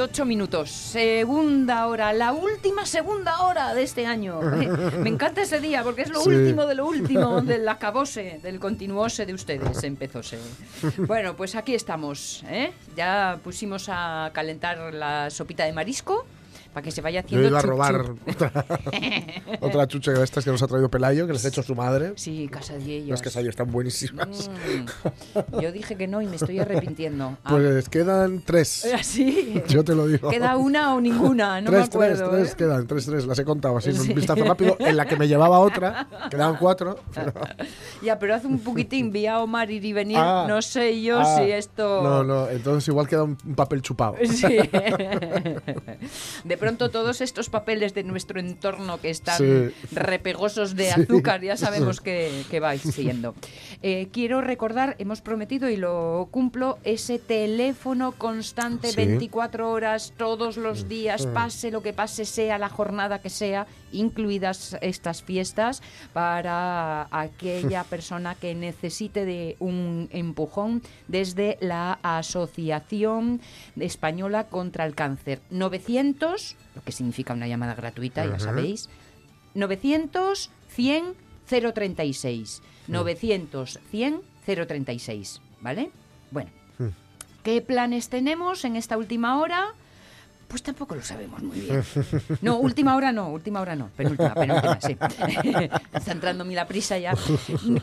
Y 8 minutos. Segunda hora, la última segunda hora de este año. Me encanta ese día porque es lo último de lo último del acabose, del continuose de ustedes. Empezóse. Bueno, pues aquí estamos. ¿eh? Ya pusimos a calentar la sopita de marisco para que se vaya haciendo. Yo iba a robar otra, chucha de estas que nos ha traído Pelayo, que les ha hecho su madre. Sí, casadillas. Las casadillas están buenísimas. Mm. Yo dije que no y me estoy arrepintiendo. Ah. Pues quedan tres. ¿Ah, ¿Sí? Yo te lo digo. Queda una o ninguna, no tres, me acuerdo. Tres, tres, ¿eh? quedan, tres, tres. Las he contado así en un vistazo rápido. En la que me llevaba otra, quedaban cuatro. Ya, pero hace un poquitín, vi a Omar ir y venir. Ah. no sé yo Ah. si esto. No, no, entonces igual queda un papel chupado. Sí. De pronto todos estos papeles de nuestro entorno que están Sí. repegosos de Sí. azúcar, ya sabemos que, que vais siendo. Eh, quiero recordar, hemos prometido y lo cumplo, ese teléfono constante Sí. 24 horas todos los días, pase lo que pase, sea la jornada que sea, incluidas estas fiestas, para aquella persona que necesite de un empujón desde la Asociación Española contra el Cáncer. 900, lo que significa una llamada gratuita, ya sabéis. 900 100 036. 900 100 036, ¿vale? Bueno, Mm. ¿qué planes tenemos en esta última hora? Pues tampoco lo sabemos muy bien. No, última hora no, última hora no, penúltima, penúltima, sí. Está entrando mi la prisa ya.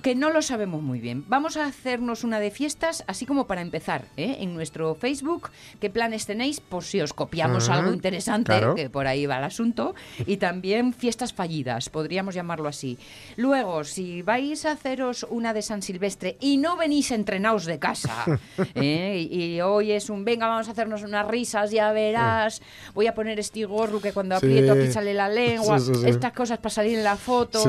Que no lo sabemos muy bien. Vamos a hacernos una de fiestas, así como para empezar, ¿eh? en nuestro Facebook. ¿Qué planes tenéis? Por si os copiamos Ajá, algo interesante, claro. que por ahí va el asunto. Y también fiestas fallidas, podríamos llamarlo así. Luego, si vais a haceros una de San Silvestre y no venís entrenados de casa, ¿eh? y, y hoy es un, venga, vamos a hacernos unas risas, ya verás, voy a poner este gorro que cuando Sí. aprieto aquí sale la lengua, Sí, sí, sí. estas cosas para salir en la foto.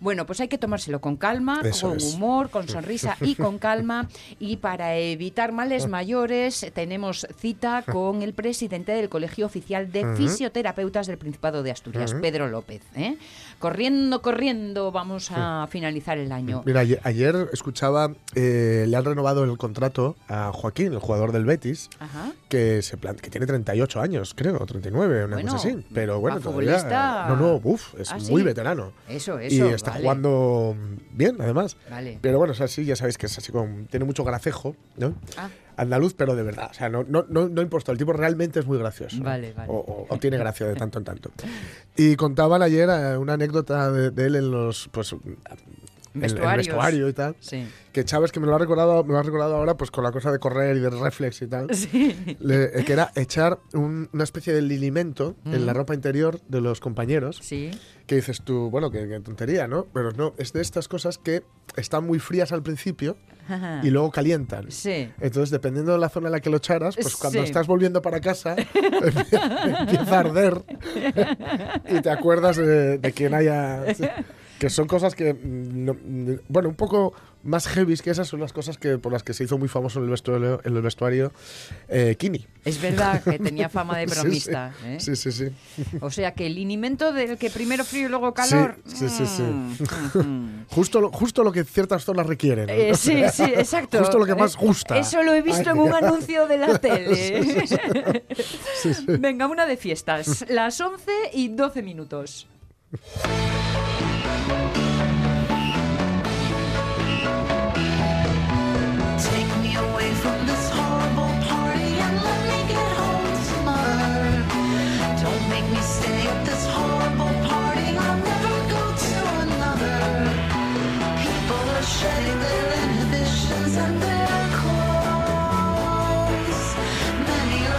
Bueno, pues hay que tomárselo con calma, Eso con es. humor, con sonrisa y con calma. Y para evitar males mayores, tenemos cita con el presidente del Colegio Oficial de. Fisioterapeutas del Principado de Asturias. Pedro López. ¿eh? Corriendo, corriendo, vamos a finalizar el año. Mira, ayer, ayer escuchaba, eh, le han renovado el contrato a Joaquín, el jugador del Betis, Ajá. que se que tiene 38 años, creo, o 39, una Bueno, cosa así. Pero bueno, todavía. futbolista- No, no, uff, es Ah, muy ¿sí? veterano. Eso, y eso. está vale. jugando bien, además. Vale. Pero bueno, o sea, sí, ya sabéis que es así como. Tiene mucho gracejo, ¿no? Ah. Andaluz, pero de verdad. O sea, no, no, no, no impuesto. El tipo realmente es muy gracioso. Vale, vale. O, o- o tiene gracia de tanto en tanto. Y contaban ayer eh, una anécdota de, de él en los. Pues, el Vestuarios. vestuario y tal. Sí. Que Chávez, que me lo ha recordado, me lo ha recordado ahora, pues con la cosa de correr y de reflex y tal. Sí. Le- eh, que era echar un- una especie de lilimento en la Mm. ropa interior de los compañeros. Sí. Que dices tú, bueno, qué, qué tontería, ¿no? Pero no, es de estas cosas que están muy frías al principio y luego calientan. Sí. Entonces, dependiendo de la zona en la que lo echaras, pues cuando Sí. estás volviendo para casa, empieza a arder y te acuerdas de, de quien haya... Que son cosas que, mm, no- mm, bueno, un poco más heavy que esas son las cosas que por las que se hizo muy famoso en el vestuario, en el vestuario eh, Kini. Es verdad que tenía fama de sí. bromista. ¿eh? Sí, sí, sí. O sea que el linimento del que primero frío y luego calor. Sí, sí, sí, sí. mm. Justo lo, justo lo que ciertas zonas requieren. ¿no? Eh, sí, sí, exacto. Justo lo que más gusta. Eso lo he visto en un anuncio de la tele. Sí, sí. Venga, una de fiestas. Las 11 y 12 minutos.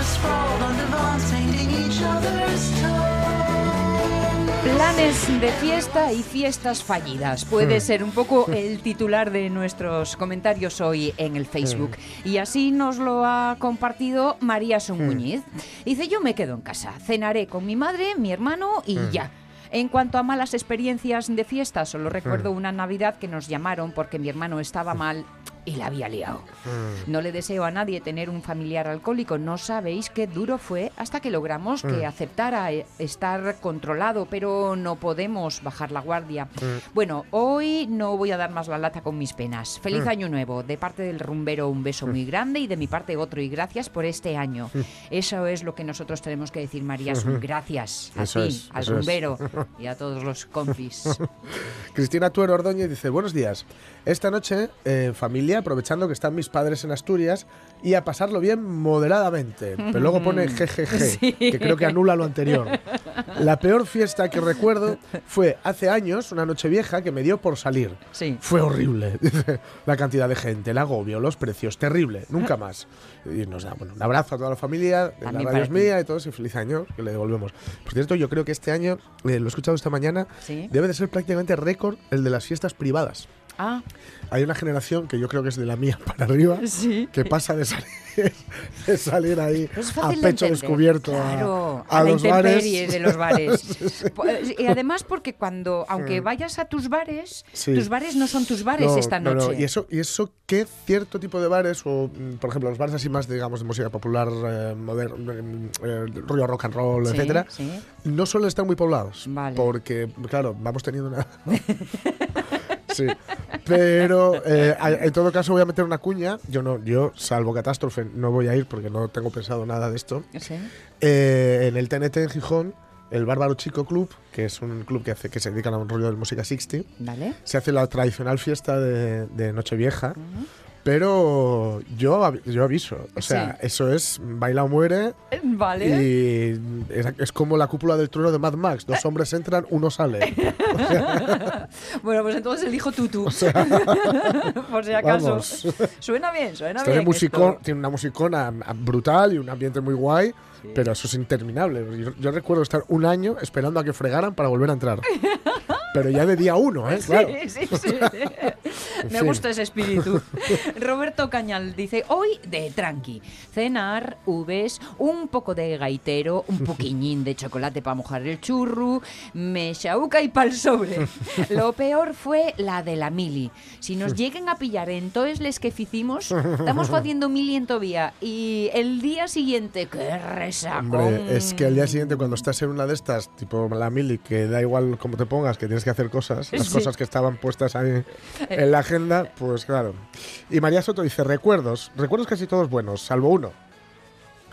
Sprawled on divans, painting each other's toes. Planes de fiesta y fiestas fallidas. Puede ser un poco el titular de nuestros comentarios hoy en el Facebook. Y así nos lo ha compartido María Sonmuñiz. Dice, yo me quedo en casa, cenaré con mi madre, mi hermano y ya. En cuanto a malas experiencias de fiesta, solo recuerdo una Navidad que nos llamaron porque mi hermano estaba mal y la había liado. No le deseo a nadie tener un familiar alcohólico. No sabéis qué duro fue hasta que logramos que aceptara eh, estar controlado, pero no podemos bajar la guardia. Bueno, hoy no voy a dar más la lata con mis penas. Feliz año nuevo. De parte del rumbero un beso muy grande y de mi parte otro y gracias por este año. Eso es lo que nosotros tenemos que decir, María. Gracias a Eso ti, es, al es. rumbero y a todos los confis. Cristina Tuero Ordóñez dice, buenos días. Esta noche, eh, en aprovechando que están mis padres en Asturias, y a pasarlo bien moderadamente. Pero luego pone jejeje, que creo que anula lo anterior. La peor fiesta que recuerdo fue hace años, una noche vieja, que me dio por salir. Sí. Fue horrible. La cantidad de gente, el agobio, los precios, terrible. Nunca más. Y nos da bueno, un abrazo a toda la familia, la También radio es mía y todos, y feliz año, que le devolvemos. Por cierto, yo creo que este año, eh, lo he escuchado esta mañana, Sí. debe de ser prácticamente récord el de las fiestas privadas. Ah, Hay una generación que yo creo que es de la mía para arriba, Sí. que pasa de salir, de salir ahí Pues es a de pecho descubierto a- Claro, a, a, la los bares. intemperie de los bares. Pues, Y además porque cuando, aunque vayas a tus bares, Sí. tus bares no son tus bares No, esta no, no. noche. Y eso, y eso qué cierto tipo de bares, o mm, por ejemplo, los bares así más, digamos, de música popular, eh, moderno, eh, rollo rock and roll, Sí, etcétera, sí. no suelen estar muy poblados. Vale. Porque, claro, vamos teniendo una. Sí, pero eh, en todo caso voy a meter una cuña. Yo no, yo salvo catástrofe no voy a ir porque no tengo pensado nada de esto. Sí. Eh, en el TNT en Gijón, el Bárbaro Chico Club, que es un club que hace que se dedica a un rollo de música 60, Vale. se hace la tradicional fiesta de, de Nochevieja. Pero yo, yo aviso, o sea, Sí. eso es baila o muere Vale. y es, es como la cúpula del trueno de Mad Max, dos hombres entran, uno sale. Bueno, pues entonces elijo tutu. Por si acaso. Vamos. Suena bien, suena Esto de bien. musicón, tiene una musicona brutal y un ambiente muy guay, pero eso es interminable. Yo, yo recuerdo estar un año esperando a que fregaran para volver a entrar. pero ya de día uno, ¿eh? Claro. Sí, sí, sí. Me gusta ese espíritu. Roberto Cañal dice, hoy de tranqui, cenar, uves, un poco de gaitero, un poquillín de chocolate para mojar el churro, mexauca y pal sobre. Lo peor fue la de la mili. Si nos lleguen a pillar en todos les que ficimos, estamos jodiendo mili en Tobía y el día siguiente, qué. Hombre, es que al día siguiente cuando estás en una de estas, tipo la mili, que da igual cómo te pongas, que tienes que hacer cosas, las Sí. cosas que estaban puestas ahí en la agenda, pues claro. Y María Soto dice, recuerdos, recuerdos casi todos buenos, salvo uno.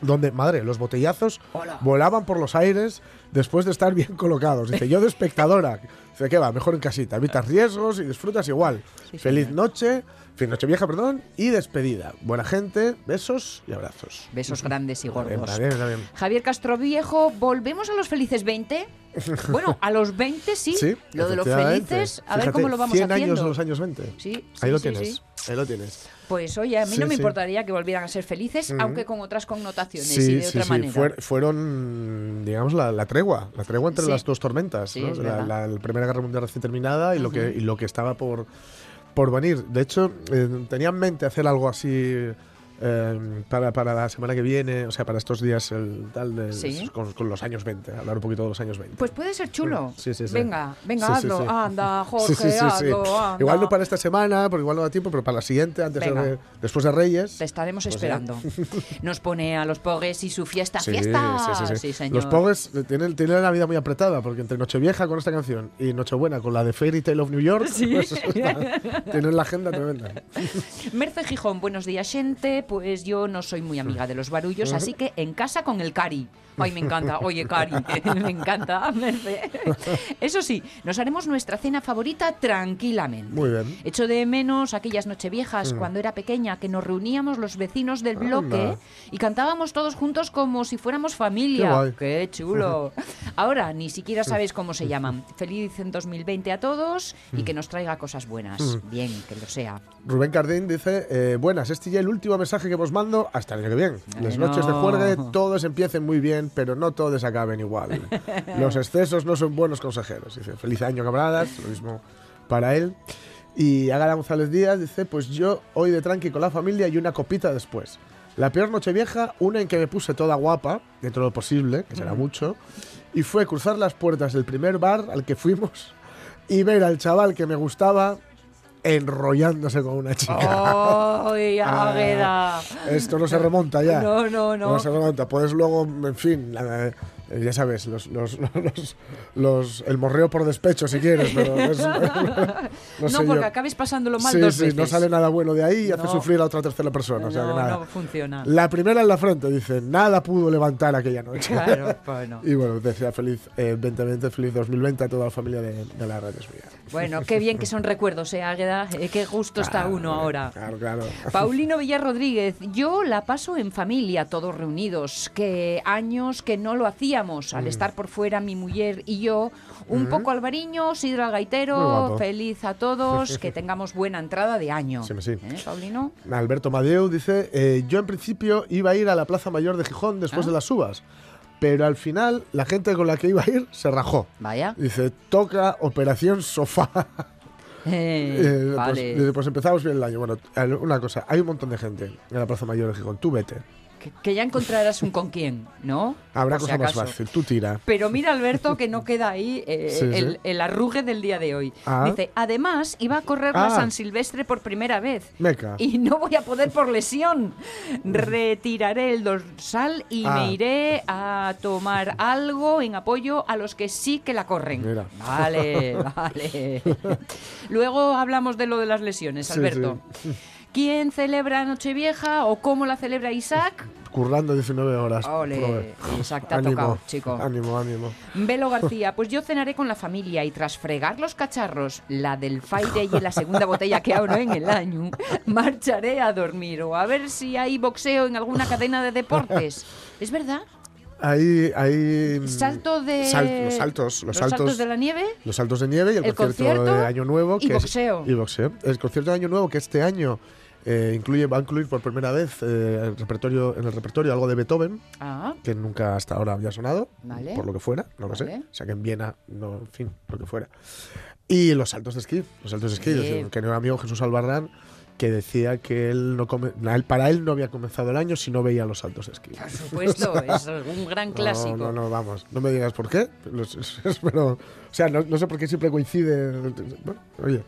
Donde, madre, los botellazos Hola. volaban por los aires después de estar bien colocados. Dice, yo de espectadora. Dice, ¿qué va? Mejor en casita. Evitas riesgos y disfrutas igual. Sí, Feliz señor. noche, fin, noche vieja, perdón, y despedida. Buena gente, besos y abrazos. Besos grandes y gordos. Bien, bien, bien. Javier Castro Viejo, ¿volvemos a los felices 20? Bueno, a los 20 sí. Sí, lo de los felices, a ver cómo lo vamos 100 haciendo. años los años 20. Sí, Ahí lo sí, tienes. Ahí lo tienes. Pues oye, a mí no me importaría que volvieran a ser felices, aunque con otras connotaciones y de otra sí. manera. Fuer- fueron, digamos, la, la tregua. La tregua entre las dos tormentas. ¿no? la, verdad. la- la Primera Guerra Mundial recién terminada y, lo que, y lo que estaba por, por venir. De hecho, eh, tenía en mente hacer algo así. Eh, para, para la semana que viene, o sea, para estos días el, tal de- Sí. con, con los años 20, hablar un poquito de los años 20. Pues puede ser chulo. Sí, sí, sí. Venga, venga, hazlo. Anda, Jorge, hazlo, anda. Igual no para esta semana, porque igual no da tiempo, pero para la siguiente, antes de, después de Reyes. Te estaremos Pues esperando. Nos pone a los pogues y su fiesta. ¡Fiesta! sí, sí, sí. señor. Los Pogues tienen, tienen la vida muy apretada, porque entre Nochevieja con esta canción y Nochebuena con la de Fairy Tale of New York, pues, está- tienen la agenda tremenda. Merce Gijón, buenos días, gente. Pues yo no soy muy amiga de los barullos, así que en casa con el Cari. Ay, me encanta. Oye, Cari, me encanta. Eso sí, nos haremos nuestra cena favorita tranquilamente. Muy bien. Echo de menos aquellas nocheviejas cuando era pequeña que nos reuníamos los vecinos del bloque Anda. y cantábamos todos juntos como si fuéramos Qué familia. guay. ¡Qué chulo! Ahora ni siquiera sabéis cómo se llaman. Feliz en 2020 a todos Mm. y que nos traiga cosas buenas. Bien, que lo sea. Rubén Cardín dice, eh, buenas, este ya el último mensaje que vos mando hasta el año que viene. Las noches de juergue todos empiecen muy bien, pero no todos acaben igual. Los excesos no son buenos consejeros. Dice, feliz año, camaradas. Lo mismo para él. Y Ágara González Díaz dice, pues yo hoy de tranqui con la familia y una copita después. La peor noche vieja, una en que me puse toda guapa, dentro de lo posible, que será mucho, y fue cruzar las puertas del primer bar al que fuimos y ver al chaval que me gustaba enrollándose con una chica. ¡Ay, Ah! Esto no se remonta ya. No, no, no. se remonta. Puedes luego, en fin, la- ya sabes, los, los, los, los- el morreo por despecho si quieres, pero es- no, porque yo. acabes pasándolo mal Sí, dos sí, veces. no sale nada bueno de ahí y hace sufrir a otra tercera persona. o sea que No, nada. no funciona. La primera en la frente, dice, nada pudo levantar aquella noche. Claro, bueno. Y bueno, decía feliz eh, 2020, feliz 2020 a toda la familia de, de la radio Mía. Bueno, qué bien que son recuerdos, ¿eh, Águeda? Eh, qué gusto está uno ahora. Claro, claro. Paulino Villar Rodríguez, yo la paso en familia, todos reunidos, que años que no lo hacíamos, Mm. al estar por fuera mi mujer y yo, un poco Alvariño, Sidra al Gaitero, feliz a todos, que tengamos buena entrada de año. Sí, sí. ¿Eh, Paulino? Alberto Madeu dice, eh, yo en principio iba a ir a la Plaza Mayor de Gijón después Ah. de las uvas, pero al final la gente con la que iba a ir se rajó. Vaya. Dice, toca Operación Sofá. Eh, Eh, pues, vale. dice, pues empezamos bien el año. Bueno, una cosa, hay un montón de gente en la Plaza Mayor de Gijón. Tú vete. Que, que ya encontrarás un con quién, ¿no? Habrá cosa más fácil. Tú tira. Pero mira, Alberto, que no queda ahí eh, Sí, sí. el, arrugue del día de hoy. Ah. Dice, además, iba a correr la Ah. San Silvestre por primera vez. Meca. Y no voy a poder por lesión. Retiraré el dorsal y Ah. me iré a tomar algo en apoyo a los que sí que la corren. Mira. Vale, vale. Luego hablamos de lo de las lesiones, Sí, Alberto. ¿Quién celebra Nochevieja o cómo la celebra Isaac? Currando 19 horas. Ole, te ha Ánimo, tocado, chico. Ánimo, ánimo. Velo García, pues yo cenaré con la familia y tras fregar los cacharros, la del Fire y la segunda botella que abro en el año, marcharé a dormir o a ver si hay boxeo en alguna cadena de deportes. ¿Es verdad? Ahí, ahí. mm, Salto de... sal- los saltos, los, saltos, de la nieve. los saltos de nieve y el, El concierto, concierto de Año Nuevo. y que es- boxeo. y boxeo. El concierto de Año Nuevo que este año eh, incluye, va a incluir por primera vez eh, el repertorio, en el repertorio algo de Beethoven, Ah, que nunca hasta ahora había sonado, Vale. por lo que fuera, no lo sé. Vale. O sea que en Viena, no, en fin, lo que fuera. Y los saltos de esquí, los saltos de esquí, Sí. que un amigo Jesús Albarrán que decía que él no come- él- para él no había comenzado el año si no veía los saltos de esquí. por supuesto, es un gran clásico. No, no, no, vamos. No me digas por qué. pero, o sea, no, no sé por qué siempre coincide. Bueno, oye.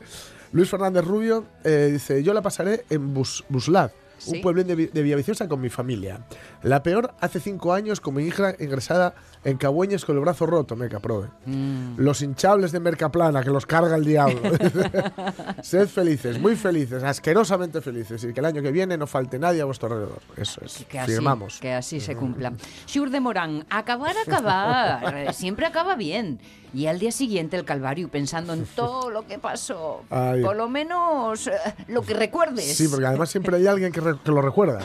Luis Fernández Rubio eh, dice: Yo la pasaré en Bus, Buslad, Sí. un pueblo de, de Villaviciosa con mi familia. La peor hace cinco años con mi hija ingresada en Cabueñes con el brazo roto, me caprove. Mm. Los hinchables de Mercaplana, que los carga el diablo. Sed felices, muy felices, asquerosamente felices, y que el año que viene no falte nadie a vuestro alrededor. Eso es. Que así, Firmamos. que así se cumpla. Shur de Morán, acabar, acabar. Siempre acaba bien. Y al día siguiente el calvario pensando en todo lo que pasó. Ay. Por lo menos eh, lo que recuerdes. Sí, porque además siempre hay alguien que, re- que lo recuerda.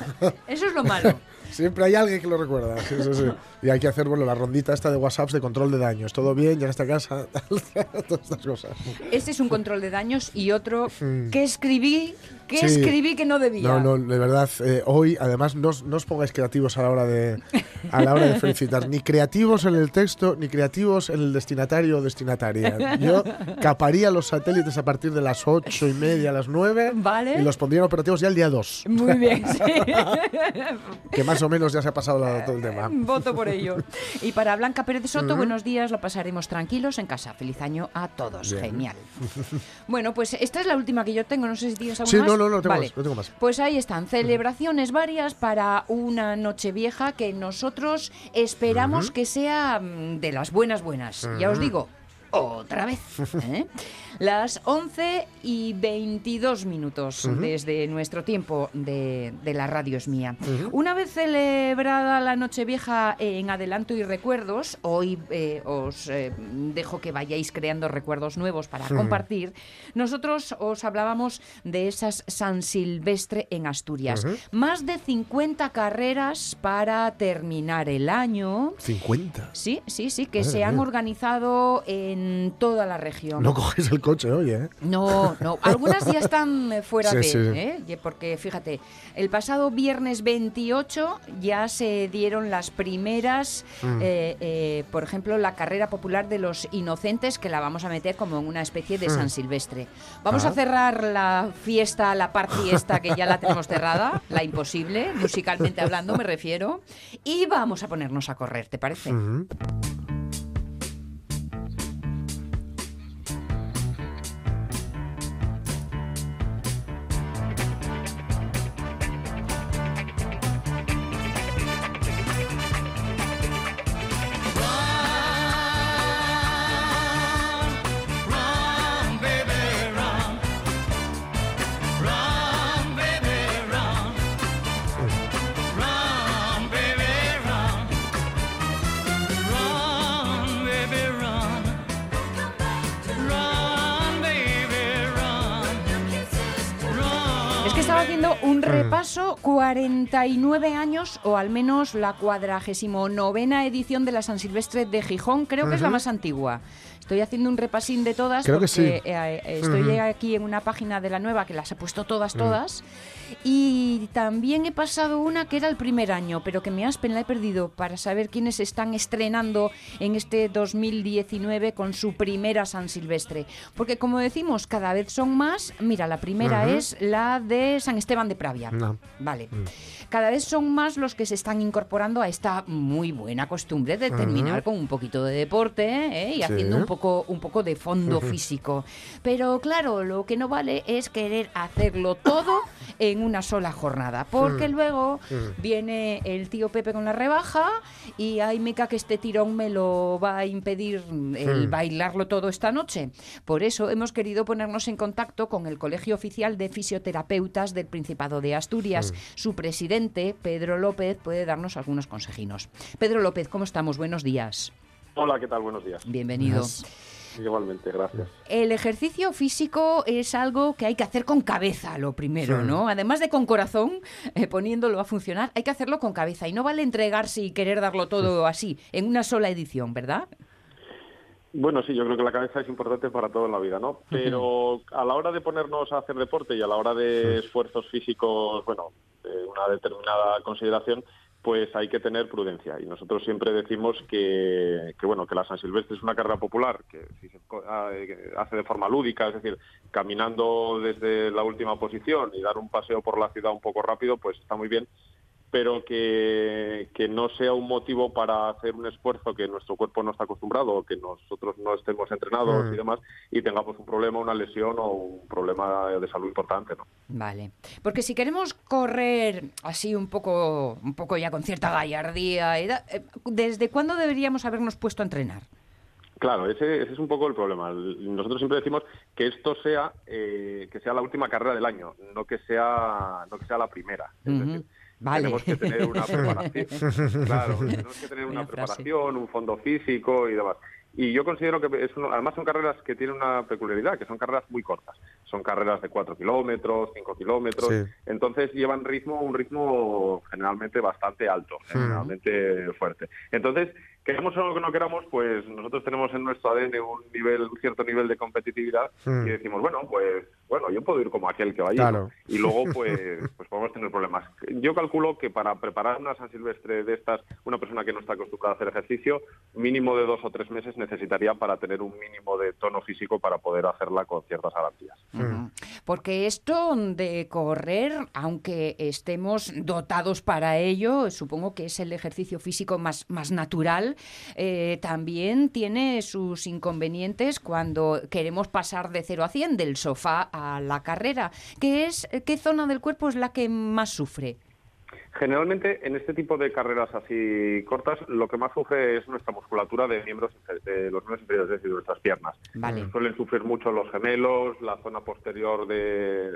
Eso es lo malo. Siempre hay alguien que lo recuerda. Sí, sí, sí. Y hay que hacer bueno, la rondita esta de WhatsApps de control de daños. Todo bien, llegaste a casa, todas estas cosas. Este es un control de daños y otro que escribí, que Hmm. Sí. escribí que no debía. No, no, de verdad, eh, hoy además no, os- no os pongáis creativos a la hora de a la hora de felicitar, ni creativos en el texto, ni creativos en el destinatario o destinataria. Yo caparía los satélites a partir de las ocho y media, las nueve, Vale. y los pondrían operativos ya el día 2, Muy bien, sí. que más o menos ya se ha pasado la- todo el tema. Voto por Y para Blanca Pérez Soto, buenos días, lo pasaremos tranquilos en casa. Feliz año a todos. Bien. Genial. Bueno, pues esta es la última que yo tengo. No sé si tienes alguna Sí, más. no, no, no tengo Vale. más, no tengo más. Pues ahí están, celebraciones varias para una noche vieja que nosotros esperamos que sea mm, de las buenas buenas. Ya os digo, otra vez. ¿eh? Las 11 y 22 minutos desde nuestro tiempo de, de la radio es mía. Una vez celebrada la Nochevieja en adelanto y recuerdos, hoy eh, os eh, dejo que vayáis creando recuerdos nuevos para compartir. Nosotros os hablábamos de esas San Silvestre en Asturias. Más de 50 carreras para terminar el año. 50. Sí, sí, sí, que Madre se han mía. organizado en toda la región. No coges el coche coche hoy, ¿eh? No, no, algunas ya están eh, fuera Sí, de, sí. ¿eh? Porque fíjate, el pasado viernes 28 ya se dieron las primeras, Mm. eh, eh, por ejemplo, la carrera popular de los inocentes, que la vamos a meter como en una especie de San Silvestre. Vamos Ah. a cerrar la fiesta, la party esta, que ya la tenemos cerrada, la imposible, musicalmente hablando me refiero, y vamos a ponernos a correr, ¿te parece? Un repaso, 49 años, o al menos la cuadragésimo novena edición de la San Silvestre de Gijón, creo que es la más antigua. Estoy haciendo un repasín de todas Creo que porque sí. eh, eh, estoy aquí en una página de la nueva que las he puesto todas, todas. Y también he pasado una que era el primer año, pero que me aspen la he perdido para saber quiénes están estrenando en este 2019 con su primera San Silvestre. Porque como decimos, cada vez son más. Mira, la primera Ujú. es la de San Esteban de Pravia. No. Vale. Cada vez son más los que se están incorporando a esta muy buena costumbre de terminar con un poquito de deporte ¿eh? y Sí. haciendo un poco, un poco de fondo físico. Pero claro, lo que no vale es querer hacerlo todo en una sola jornada, porque luego viene el tío Pepe con la rebaja y ay, meca que este tirón me lo va a impedir el bailarlo todo esta noche. Por eso hemos querido ponernos en contacto con el Colegio Oficial de Fisioterapeutas del Principado de Asturias. Su presidente, Pedro López, puede darnos algunos consejinos. Pedro López, ¿cómo estamos? Buenos días. Hola, ¿qué tal? Buenos días. Bienvenido. Igualmente, gracias. El ejercicio físico es algo que hay que hacer con cabeza, lo primero, Sí. ¿no? Además de con corazón, eh, poniéndolo a funcionar, hay que hacerlo con cabeza. Y no vale entregarse y querer darlo todo así, en una sola edición, ¿verdad? Bueno, sí, yo creo que la cabeza es importante para todo en la vida, ¿no? Pero a la hora de ponernos a hacer deporte y a la hora de esfuerzos físicos, bueno, de una determinada consideración, pues hay que tener prudencia. Y nosotros siempre decimos que, que, bueno, que la San Silvestre es una carrera popular que si se ah, eh, hace de forma lúdica, es decir, caminando desde la última posición y dar un paseo por la ciudad un poco rápido, pues está muy bien. Pero que, que no sea un motivo para hacer un esfuerzo que nuestro cuerpo no está acostumbrado, o que nosotros no estemos entrenados Mm. y demás, y tengamos un problema, una lesión o un problema de salud importante, ¿no? Vale. Porque si queremos correr así un poco, un poco ya con cierta gallardía, y da- eh, ¿desde cuándo deberíamos habernos puesto a entrenar? Claro, ese, ese es un poco el problema. Nosotros siempre decimos que esto sea eh, que sea la última carrera del año, no que sea no que sea la primera. Es decir, Vale. tenemos que tener una preparación. claro, tenemos que tener Buena una frase. preparación, un fondo físico y demás. Y yo considero que es uno- además son carreras que tienen una peculiaridad, que son carreras muy cortas. Son carreras de 4 kilómetros, 5 kilómetros. Sí. Entonces llevan ritmo, un ritmo generalmente bastante alto, generalmente fuerte. Entonces, queramos o no queramos, pues nosotros tenemos en nuestro ADN un nivel, un cierto nivel de competitividad Mm. y decimos, bueno, pues bueno, yo puedo ir como aquel que vaya. Claro. Y luego, pues, pues podemos tener problemas. Yo calculo que para preparar una San Silvestre de estas, una persona que no está acostumbrada a hacer ejercicio, mínimo de dos o tres meses necesitaría para tener un mínimo de tono físico para poder hacerla con ciertas garantías. Ujú. Porque esto de correr, aunque estemos dotados para ello, supongo que es el ejercicio físico más, más natural, eh, también tiene sus inconvenientes cuando queremos pasar de 0 a 100, del sofá a la carrera. ¿Qué, es, ¿Qué zona del cuerpo es la que más sufre? Generalmente en este tipo de carreras así cortas, lo que más sufre es nuestra musculatura de miembros de los miembros inferiores, es decir, de nuestras piernas. Vale. Suelen sufrir mucho los gemelos, la zona posterior de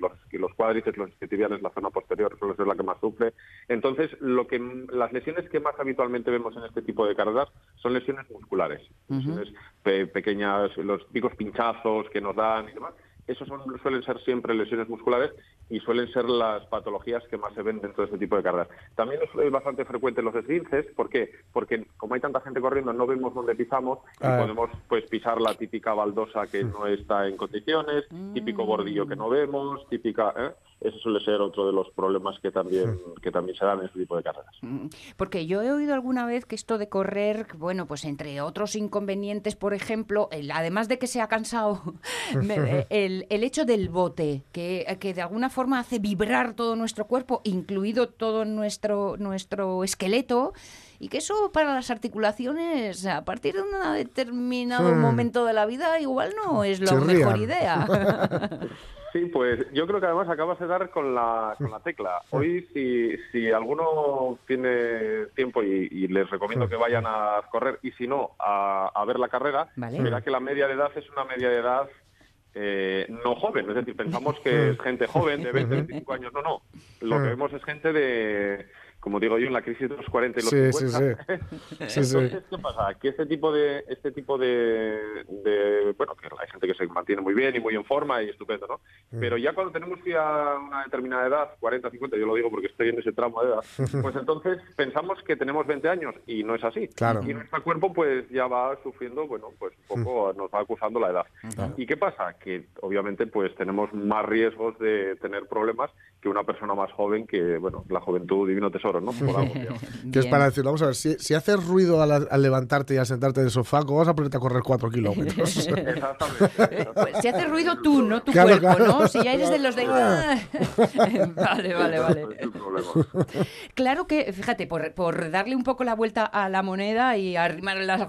los, los cuádriceps, los isquiotibiales, la zona posterior suele ser la que más sufre. Entonces, lo que las lesiones que más habitualmente vemos en este tipo de carreras son lesiones musculares, lesiones pe- pequeñas, los picos pinchazos que nos dan y demás. Esos son, suelen ser siempre lesiones musculares y suelen ser las patologías que más se ven dentro de este tipo de carreras. También es bastante frecuente los esguinces, ¿por qué? Porque como hay tanta gente corriendo no vemos dónde pisamos y Ah. podemos pues pisar la típica baldosa que no está en condiciones, típico bordillo que no vemos, típica... ¿eh? Ese suele ser otro de los problemas que también, que también se dan en este tipo de carreras. Mm, Porque yo he oído alguna vez que esto de correr, bueno, pues entre otros inconvenientes, por ejemplo, el- además de que se ha cansado, me- el, el hecho del bote, que, que de alguna forma hace vibrar todo nuestro cuerpo, incluido todo nuestro, nuestro esqueleto, y que eso para las articulaciones, a partir de un determinado momento de la vida, igual no es la mejor idea. Sí, pues yo creo que además acabas de dar con la, con la tecla. Hoy, si, si alguno tiene tiempo y, y les recomiendo que vayan a correr, y si no, a, a ver la carrera, Vale. verá que la media de edad es una media de edad eh, no joven. Es decir, pensamos que es gente joven de 20, 25 años. No, no. Lo que vemos es gente de, como digo yo, en la crisis de los 40 y los Sí, sí, 50. Sí, sí. Entonces, ¿qué pasa? Que este tipo de, este tipo de, de- bueno, que hay gente que se mantiene muy bien y muy en forma y estupendo, ¿no? Pero ya cuando tenemos ya una determinada edad, 40, 50, yo lo digo porque estoy en ese tramo de edad, pues entonces pensamos que tenemos 20 años y no es así. Claro. Y nuestro cuerpo pues ya va sufriendo, bueno, pues un poco nos va acusando la edad. ¿Y qué pasa? Que obviamente pues tenemos más riesgos de tener problemas que una persona más joven que, bueno, la juventud divino tesoro, ¿no? Por algo, digamos. Que es para decirlo, vamos a ver, si, si haces ruido al, al levantarte y al sentarte del sofá, ¿cómo vas a ponerte a correr cuatro kilómetros? Exactamente. Pues si hace ruido tú, no tu Claro, cuerpo, claro. ¿no? Si ya eres de los de... vale, vale, vale. Problema. Claro que, fíjate, por, por darle un poco la vuelta a la moneda y arrimar la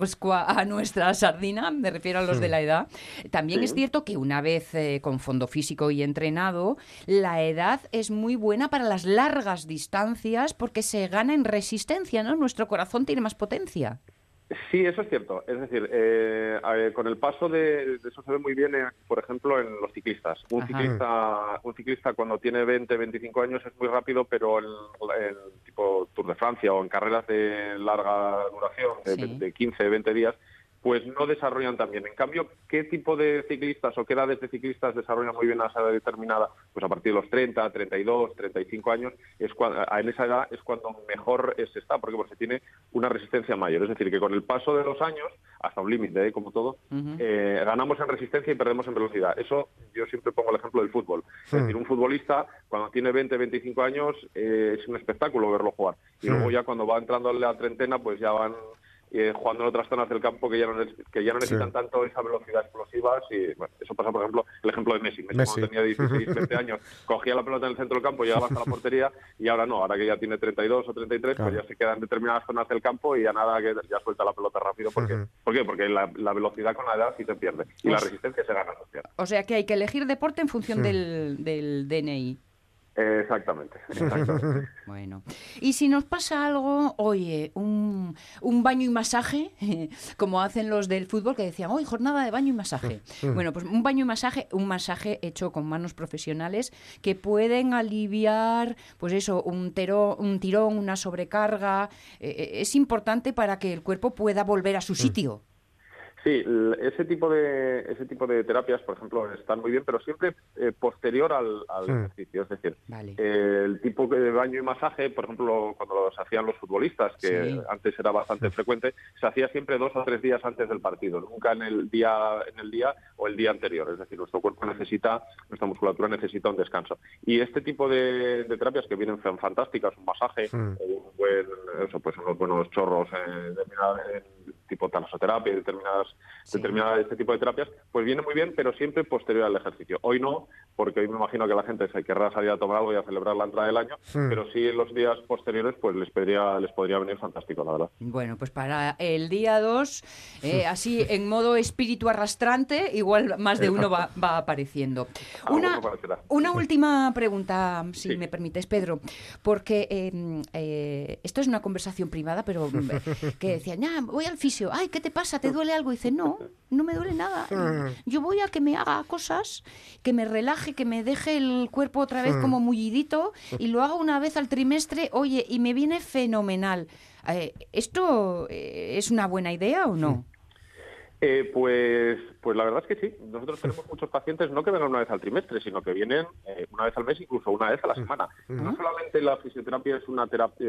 a nuestra sardina, me refiero a los de la edad, también Sí. es cierto que una vez eh, con fondo físico y entrenado, la edad es muy buena para las largas distancias porque se gana en resistencia, ¿no? Nuestro corazón tiene más potencia. Sí, eso es cierto. Es decir, eh, ver, con el paso de, de eso se ve muy bien, eh, por ejemplo, en los ciclistas. Un Ajá. ciclista, un ciclista cuando tiene 20, 25 años es muy rápido, pero en, en tipo Tour de Francia o en carreras de larga duración, de, Sí. de 15, 20 días, pues no desarrollan tan bien. En cambio, ¿qué tipo de ciclistas o qué edades de ciclistas desarrollan muy bien a esa edad determinada? Pues a partir de los 30, 32, 35 años, es cua- a- en esa edad es cuando mejor se está, porque, porque se tiene una resistencia mayor. Es decir, que con el paso de los años, hasta un límite, ¿eh? como todo, eh, ganamos en resistencia y perdemos en velocidad. Eso yo siempre pongo el ejemplo del fútbol. Es decir, un futbolista cuando tiene 20, 25 años eh, es un espectáculo verlo jugar. Y luego ya cuando va entrando a la treintena, pues ya van eh, jugando en otras zonas del campo que ya no, que ya no necesitan Sí. tanto esa velocidad explosiva. Y, bueno, eso pasa, por ejemplo, el ejemplo de Messi. Messi, Messi. cuando tenía 16, 20 años, cogía la pelota en el centro del campo, llegaba hasta la portería y ahora no, ahora que ya tiene 32 o 33, Claro. pues ya se queda en determinadas zonas del campo y ya nada, que ya suelta la pelota rápido. porque. ¿Por qué? Porque la, la velocidad con la edad sí se pierde y la Pues- resistencia se gana. se pierde. O sea que hay que elegir deporte en función del, del DNI. Exactamente, exactamente. Bueno, y si nos pasa algo, oye, un, un baño y masaje, como hacen los del fútbol que decían, hoy jornada de baño y masaje. Bueno, pues un baño y masaje, un masaje hecho con manos profesionales que pueden aliviar, pues eso, un, tero- un tirón, una sobrecarga. eh, eh, es importante para que el cuerpo pueda volver a su sitio. Sí, ese tipo de ese tipo de terapias, por ejemplo, están muy bien, pero siempre eh, posterior al, al ejercicio. Es decir, Vale. eh, el tipo de baño y masaje, por ejemplo, cuando los hacían los futbolistas, que Sí. antes era bastante frecuente, se hacía siempre dos o tres días antes del partido, nunca en el día en el día o el día anterior. Es decir, nuestro cuerpo necesita, nuestra musculatura necesita un descanso. Y este tipo de, de terapias que vienen fan- fantásticas, un masaje, o un buen, eso, pues unos buenos chorros, eh, determinada- en tipo talasoterapia, determinadas, Sí. determinadas este tipo de terapias, pues viene muy bien, pero siempre posterior al ejercicio. Hoy no, porque hoy me imagino que la gente se querrá salir a tomar algo y a celebrar la entrada del año, pero sí en los días posteriores, pues les podría, les podría venir fantástico, la verdad. Bueno, pues para el día 2, así en modo espíritu arrastrante, igual más de uno va, va apareciendo. Una, una última pregunta, si Sí. me permites, Pedro, porque eh, eh, esto es una conversación privada, pero mm, que decían, ya, voy al fisio, ay, ¿qué te pasa? ¿Te duele algo? Y dice, no, no me duele nada. Yo voy a que me haga cosas, que me relaje, que me deje el cuerpo otra vez como mullidito y lo hago una vez al trimestre, oye, y me viene fenomenal. Eh, ¿Esto eh, es una buena idea o no? Eh, pues, pues la verdad es que sí. Nosotros tenemos muchos pacientes no que vengan una vez al trimestre, sino que vienen eh, una vez al mes, incluso una vez a la semana. No solamente la fisioterapia es una terapia,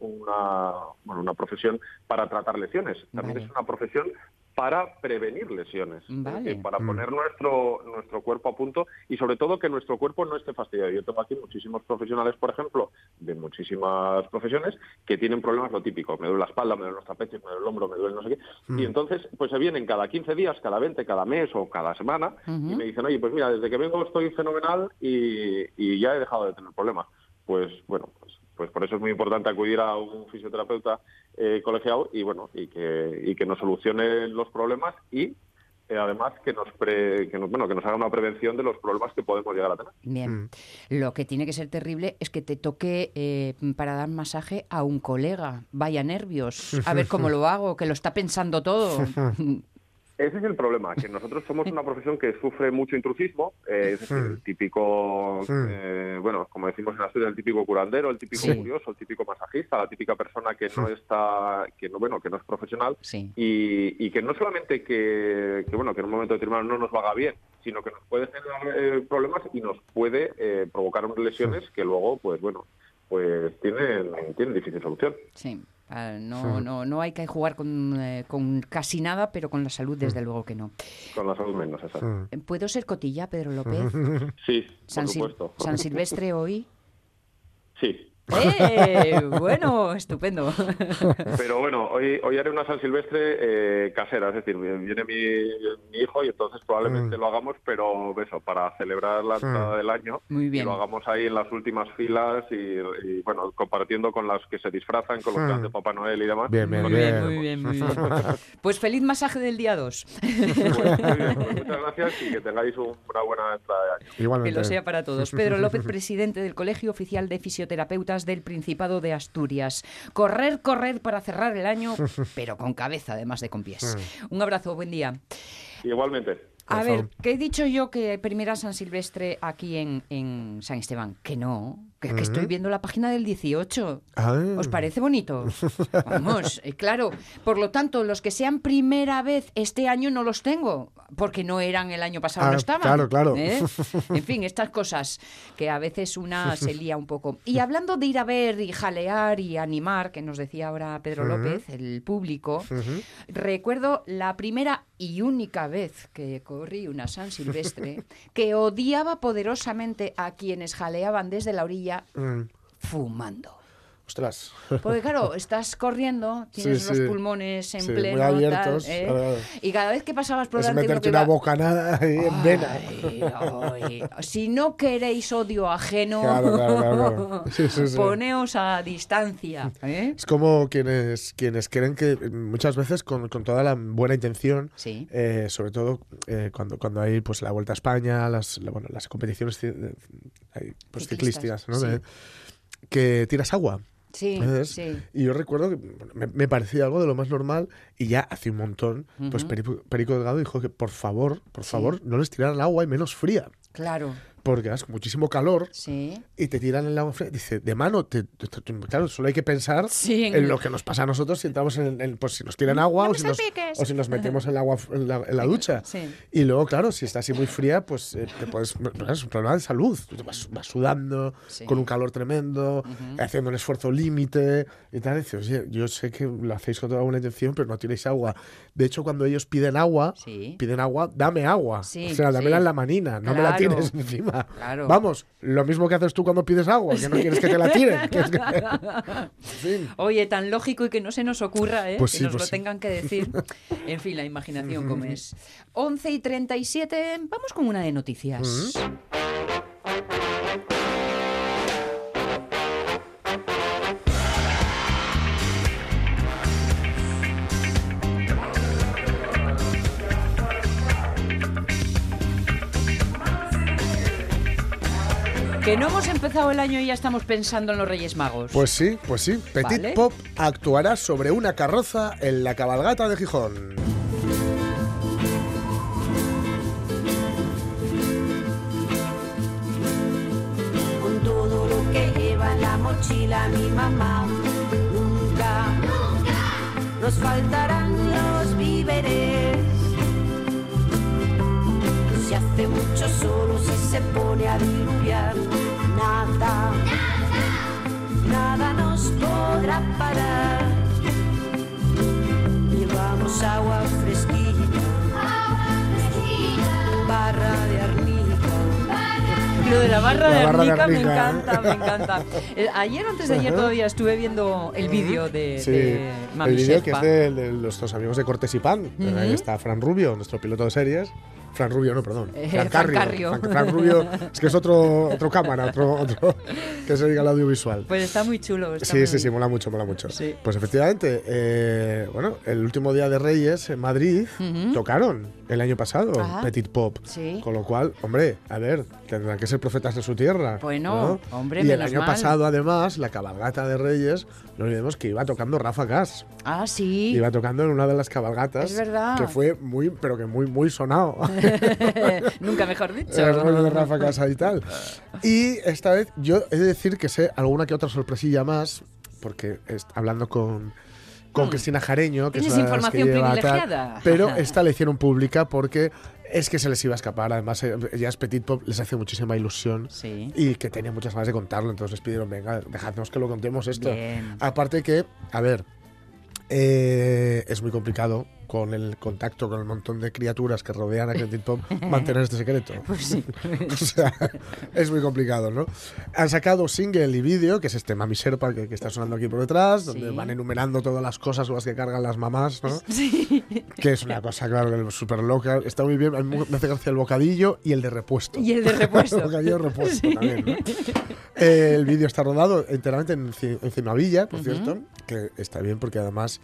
una, bueno, una profesión para tratar lesiones, también Vale. es una profesión para prevenir lesiones, Vale. decir, para poner nuestro nuestro cuerpo a punto y sobre todo que nuestro cuerpo no esté fastidiado. Yo tengo aquí muchísimos profesionales, por ejemplo, de muchísimas profesiones que tienen problemas lo típico, me duele la espalda, me duelen los trapecios, me duele el hombro, me duele no sé qué, y entonces pues se vienen cada 15 días, cada 20, cada mes o cada semana y me dicen, oye, pues mira, desde que vengo estoy fenomenal y, y ya he dejado de tener problemas. Pues bueno, pues, pues por eso es muy importante acudir a un fisioterapeuta eh, colegiado y bueno, y que, y que nos solucione los problemas y eh, además que nos, pre- que nos bueno que nos haga una prevención de los problemas que podemos llegar a tener. Bien. Lo que tiene que ser terrible es que te toque eh, para dar masaje a un colega. Vaya nervios. A ver cómo lo hago, que lo está pensando todo. Ese es el problema, que nosotros somos una profesión que sufre mucho intrusismo, eh, es decir, el típico, eh, bueno, como decimos en Asturias, el típico curandero, el típico Sí. curioso, el típico masajista, la típica persona que no está, que no, bueno, que no es profesional Sí. y, y que no solamente que, que, bueno, que en un momento determinado no nos haga bien, sino que nos puede generar eh, problemas y nos puede eh, provocar unas lesiones que luego, pues bueno, pues tienen, tienen difícil solución. Sí. Ah, no, no, no hay que jugar con, eh, con casi nada, pero con la salud, desde luego que no. Con la salud menos, esa. Eh, ¿Puedo ser cotilla, Pedro López? Sí, por Sil- supuesto. San Silvestre hoy. Sí. ¡Eh! Bueno, estupendo. Pero bueno, hoy, hoy haré una San Silvestre eh, casera, es decir, viene mi, mi hijo y entonces probablemente lo hagamos, pero eso, para celebrar la entrada del año. Muy bien. Y lo hagamos ahí en las últimas filas y, y, bueno, compartiendo con las que se disfrazan, con los que hacen Papá Noel y demás. Bien, bien, Muy bien, muy bien, muy bien. Pues feliz masaje del día 2. Pues, muy bien, pues muchas gracias y que tengáis un- una buena entrada de año. Que Igualmente. lo sea para todos. Pedro López, presidente del Colegio Oficial de Fisioterapeutas del Principado de Asturias. Correr, correr para cerrar el año, pero con cabeza además de con pies. Un abrazo, buen día. Igualmente. A ver, ¿qué he dicho yo que primera San Silvestre aquí en, en San Esteban? Que no, que es que estoy viendo la página del 18. Ah. ¿Os parece bonito? Vamos, eh, claro. Por lo tanto, los que sean primera vez este año no los tengo, porque no eran el año pasado, Ah, no estaban. claro, claro. ¿eh? En fin, estas cosas que a veces una se lía un poco. Y hablando de ir a ver y jalear y animar, que nos decía ahora Pedro López, el público, recuerdo la primera y única vez que corrí una San Silvestre que odiaba poderosamente a quienes jaleaban desde la orilla Mm, fumando. Ostras. Porque claro, estás corriendo, tienes Sí, los sí. pulmones en Sí, muy pleno tal, abiertos, ¿eh? y cada vez que pasabas por Es delante meterte una iba- bocanada ahí en vena. Ay, ay. Si no queréis odio ajeno, Claro, claro, claro, poneos a distancia. ¿eh? Es como quienes, quienes creen que muchas veces con, con toda la buena intención, Sí. eh, sobre todo cuando, cuando hay pues la Vuelta a España, las, la- bueno, las competiciones pues, Ciclistas, ¿no? sí. De- que tiras agua. Sí, sí. Y yo recuerdo que me, me parecía algo de lo más normal y ya hace un montón, pues. Perico, Perico Delgado dijo que por favor, por Sí. favor, no les tiraran agua y menos fría, Claro, porque es muchísimo calor sí. y te tiran el agua fría. Dice, de mano, te- te- te- claro, solo hay que pensar Sí, en- en lo que nos pasa a nosotros si entramos en, en- pues si nos tiran agua No o, si nos, o si nos metemos en el agua en la, en la ducha. Sí. Y luego, claro, si está así muy fría, pues eh, te puedes, es un problema de salud. Vas, vas sudando, con un calor tremendo, haciendo un esfuerzo límite y tal. Y dices, oye, yo sé que lo hacéis con toda buena intención, pero no tiréis agua. De hecho, cuando ellos piden agua, piden agua, dame agua. O sea, dámela en la manina, no me la tires encima. Claro. Vamos, lo mismo que haces tú cuando pides agua, que no quieres que te la tiren. que es que- En fin. Oye, tan lógico y que no se nos ocurra, ¿eh? Pues que sí, nos pues lo sí. tengan que decir. En fin, la imaginación como es. 11 y 37, vamos con una de noticias. Que no hemos empezado el año y ya estamos pensando en los Reyes Magos. Pues sí, pues sí. Petit Vale. Pop actuará sobre una carroza en la cabalgata de Gijón. con todo lo que lleva en la mochila mi mamá. Nunca, nos faltarán los víveres. Hace mucho solo si se pone a diluviar. Nada, nada nos podrá parar. Llevamos agua fresquita, barra de arnica. Lo de la barra, La de, barra de arnica me ¿eh? encanta, me encanta. Eh, ayer o antes de ayer todavía estuve viendo el vídeo de, Sí, de Mami el vídeo que es de, de nuestros amigos de Cortes y Pan. Ahí está Fran Rubio, nuestro piloto de series. Fran Rubio, no, perdón. Eh, Fran Fran Carrio. Carrio. Fran, Fran Rubio, es que es otro, otro cámara, otro, otro que se dedica al audiovisual. Pues está muy chulo. está Sí, muy- sí, sí, mola mucho, mola mucho. Sí. Pues efectivamente, eh, bueno, el último día de Reyes en Madrid tocaron el año pasado Ajá. Petit Pop. Sí. Con lo cual, hombre, a ver, tendrán que ser profetas de su tierra. Bueno, ¿no? hombre, Y el menos año mal. pasado, además, la cabalgata de Reyes, no olvidemos que iba tocando Rafa Gas. Ah, sí. Iba tocando en una de las cabalgatas. Es verdad. Que fue muy, pero que muy, muy sonado. Nunca mejor dicho. el rollo de Rafa Casa y tal. Y esta vez yo he de decir que sé alguna que otra sorpresilla más, porque hablando con, con Cristina Jareño, que es Mm. Que información tal, privilegiada. pero esta la hicieron pública porque es que se les iba a escapar. Además, eh, ya es Petit Pop, les hace muchísima ilusión. Sí. Y que tenía muchas ganas de contarlo, entonces les pidieron, venga, dejadnos que lo contemos esto. Bien. Aparte que, a ver, eh, es muy complicado con el contacto con el montón de criaturas que rodean a Petit Pop mantener este secreto. Pues sí. o sea, es muy complicado, ¿no? Han sacado single y vídeo, que es este Mami Sherpa que, que está sonando aquí por detrás, donde Sí. van enumerando todas las cosas con las que cargan las mamás, ¿no? Sí. Que es una cosa, claro, súper loca. Está muy bien, me hace gracia el bocadillo y el de repuesto. Y el de repuesto. el bocadillo de repuesto también, ¿no? El vídeo está rodado enteramente en, en Cinovilla, por cierto, que está bien porque además,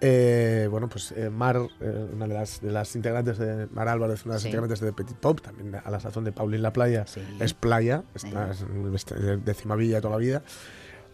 eh, bueno, pues eh, Mar, eh, una de las, de las integrantes de Mar Álvarez, una de las Sí. integrantes de Petit Pop, también a la sazón de Paulín La Playa, Sí. es playa, está, es de Cimavilla toda la vida.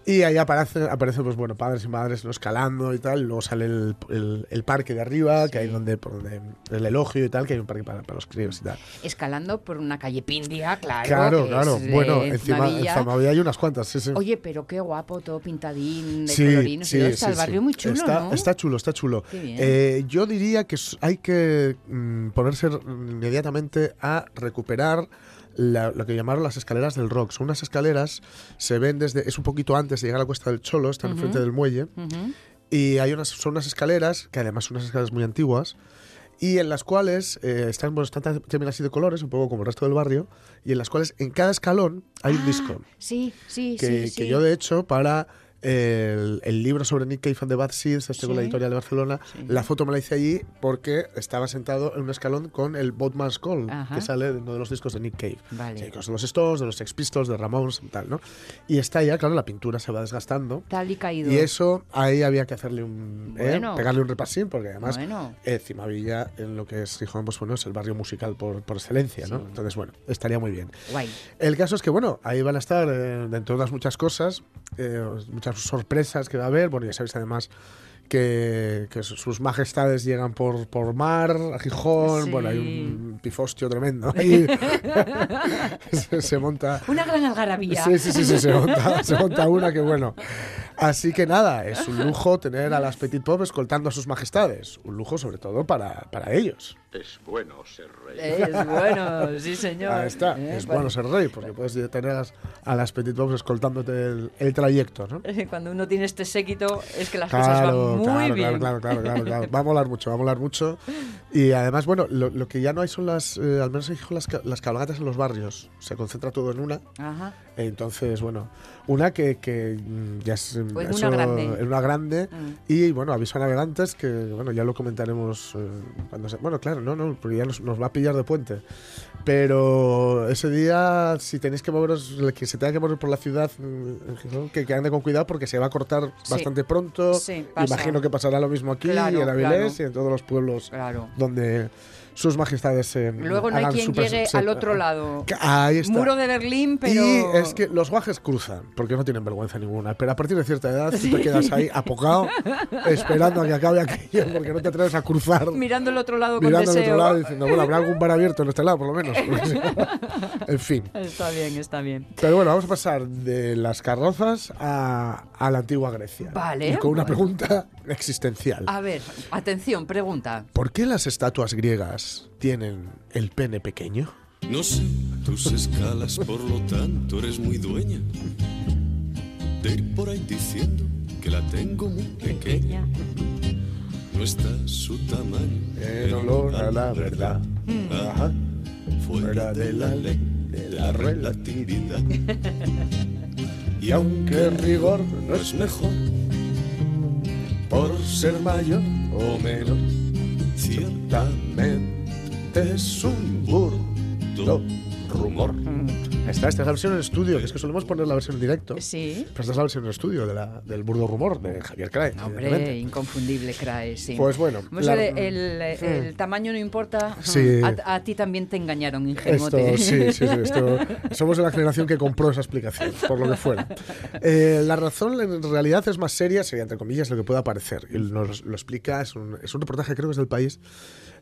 Y ahí aparece, aparece, pues bueno, padres y madres ¿no? escalando y tal. Luego sale el, el- el parque de arriba, que hay donde, por donde el elogio y tal, que hay un parque para, para los críos y tal. Escalando por una calle Pindia, claro. Claro, claro. Bueno, encima en Mavilla. Zamavilla hay unas cuantas, sí, sí. Oye, pero qué guapo, todo pintadín, de Sí, colorinos y sí. Está el barrio muy chulo, está, ¿no? Está chulo, está chulo. Eh, yo diría que hay que mm, ponerse inmediatamente a recuperar la- lo que llamaron las escaleras del rock. Son unas escaleras, se ven desde, es un poquito antes de llegar a la Cuesta del Cholo, están enfrente del muelle, y hay unas, son unas escaleras, que además son unas escaleras muy antiguas, y en las cuales eh, están, bueno, están también así de colores, un poco como el resto del barrio, y en las cuales en cada escalón hay un Ah, disco. Sí, sí, que, sí. sí. que yo de hecho para el, el libro sobre Nick Cave and the Bad Seeds, este con la Sí. editorial de Barcelona, Sí. la foto me la hice allí porque estaba sentado en un escalón con el Boatman's Call, Ajá. que sale de uno de los discos de Nick Cave. Vale. Sí, de los Stones, de los Sex Pistols, de Ramones y tal, ¿no? Y está ya, claro, la pintura se va desgastando. Tal y caído. Y eso, ahí había que hacerle un. ¿eh? Bueno. pegarle un repasín, porque además, Bueno. eh, Cimavilla, en lo que es Gijón, pues bueno, es el barrio musical por, por excelencia, ¿no? Entonces, bueno, estaría muy bien. Guay. El caso es que, bueno, ahí van a estar, eh, dentro de las muchas cosas, eh, muchas sorpresas que va a haber. Bueno, ya sabéis además que, que sus- majestades llegan por, por mar, a Gijón. Sí. Bueno, hay un pifostio tremendo. Ahí se, se monta. Una gran algarabía. Sí, sí, sí, sí, se monta, se monta una que bueno. Así que nada, es un lujo tener a las Petit Pop escoltando a sus majestades. Un lujo sobre todo para, para ellos. Es bueno ser rey. Es bueno, sí, señor. Ahí está, Eh, es bueno. bueno ser rey, porque puedes tener a las, a las Petit Pops escoltándote el, el trayecto, ¿no? Cuando uno tiene este séquito, es que las cosas Claro, van muy claro, bien. claro, claro, claro, claro. Va a molar mucho, va a molar mucho. Y además, bueno, lo, lo que ya no hay son las, eh, al menos en Gijón, las, las cabalgatas en los barrios. Se concentra todo en una. Ajá. Entonces, bueno, una que, que mm, ya es, mm, Pues una grande. una grande. Mm. Y bueno, aviso a navegantes que, bueno, ya lo comentaremos eh, cuando se. Bueno, claro, no, no, porque ya nos, nos va a pillar de puente. Pero ese día, si tenéis que moveros, que se tenga que mover por la ciudad, que, que ande con cuidado porque se va a cortar Sí. bastante pronto. Sí, pasa. Imagino que pasará lo mismo aquí Claro, y en Avilés claro. y en todos los pueblos Claro. donde sus majestades eh, Luego no hay quien su pres- llegue se- al otro lado. Que- Ahí está. Muro de Berlín, pero. Y es que los guajes cruzan, porque no tienen vergüenza ninguna. Pero a partir de cierta edad tú te quedas ahí apocado, esperando a que acabe aquello, porque no te atreves a cruzar. Mirando el otro lado con Mirando al deseo. otro lado diciendo, bueno, habrá algún bar abierto en este lado, por lo menos. en fin. Está bien, está bien. Pero bueno, vamos a pasar de las carrozas a, a la antigua Grecia. Vale, Y con una bueno. pregunta existencial. A ver, atención, pregunta. ¿Por qué las estatuas griegas tienen el pene pequeño? No sé tus escalas, por lo tanto eres muy dueña de ir por ahí diciendo que la tengo muy pequeña. No está su tamaño En honor a la verdad. Ajá. fuera de la ley de la relatividad. Y aunque en rigor no es mejor por ser mayor o menor, ciertamente es un burdo rumor. Esta, esta es la versión en estudio, que es que solemos poner la versión en directo. Sí. Pero esta es la versión en estudio de la- del burdo rumor de Javier Crae. Hombre, inconfundible, CRAE, sí. Pues bueno, la- el, el tamaño no importa. Sí. A, a ti también te engañaron, ingenuote. Esto, sí, sí, sí. Esto, somos de la generación que compró esa explicación, por lo que fuera. Eh, la razón en realidad es más seria, sería entre comillas lo que pueda parecer. Y nos lo explica, es un, es un reportaje, creo que es del país.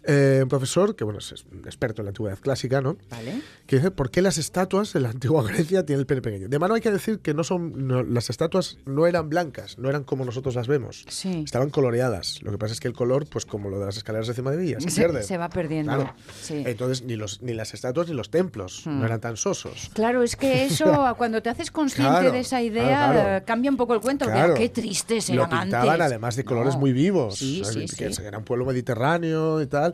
Eh, un profesor que bueno es un experto en la antigüedad clásica, ¿no? ¿Vale? que dice por qué las estatuas en la antigua Grecia tienen el pene pequeño. De mano hay que decir que no son no- las estatuas no eran blancas, no eran como nosotros las vemos. Sí. Estaban coloreadas. Lo que pasa es que el color, pues como lo de las escaleras de cima de Villa, se, Se, pierde. se va perdiendo. Claro. Sí. Hmm. Entonces ni los ni las estatuas ni los templos no eran tan sosos. Claro, es que eso, cuando te haces consciente Claro, de esa idea, claro, cambia un poco el cuento. porque, qué tristes Lo eran pintaban antes. además de colores No. muy vivos. Era un pueblo mediterráneo y tal.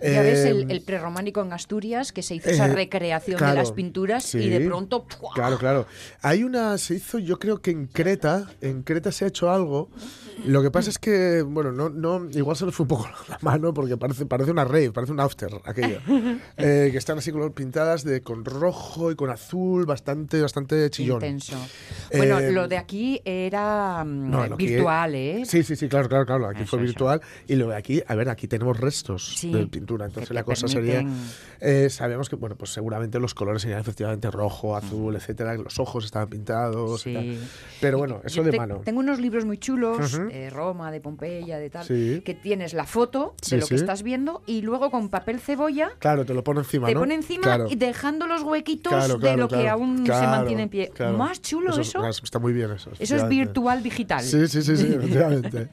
Ya ves Eh, el, el prerrománico en Asturias, que se hizo esa eh, recreación claro, de las pinturas sí. y de pronto. ¡pua! Claro, claro. Hay una, se hizo, yo creo que en Creta, en Creta se ha hecho algo. Lo que pasa es que, bueno, no, no, igual se nos fue un poco la mano porque parece, parece una rave, parece un after aquello. Eh, que están así color pintadas de con rojo y con azul, bastante, bastante chillón. Intenso. Bueno, Eh, lo de aquí era mm, No, que- virtual, ¿eh? Sí, sí, sí, claro, claro, claro. Aquí Eso, fue eso. virtual. Y lo de aquí, a ver, aquí tenemos restos Sí, de pintura. Entonces la cosa permiten- sería. eh, sabemos que, bueno, pues seguramente los colores serían efectivamente rojo, azul, etcétera. Los ojos estaban pintados. y Sí. tal. Pero bueno, eso Yo de te- mano. Tengo unos libros muy chulos, Ujú. de Roma, de Pompeya, de tal, Sí. que tienes la foto Sí, de lo que estás viendo y luego con papel cebolla Claro, te lo pone encima, te ¿no? pone encima Claro. y dejando los huequitos Claro, de claro, lo que aún se mantiene en pie. Más chulo eso. es- Está muy bien eso. Eso es virtual digital. Sí, sí, sí, sí, efectivamente.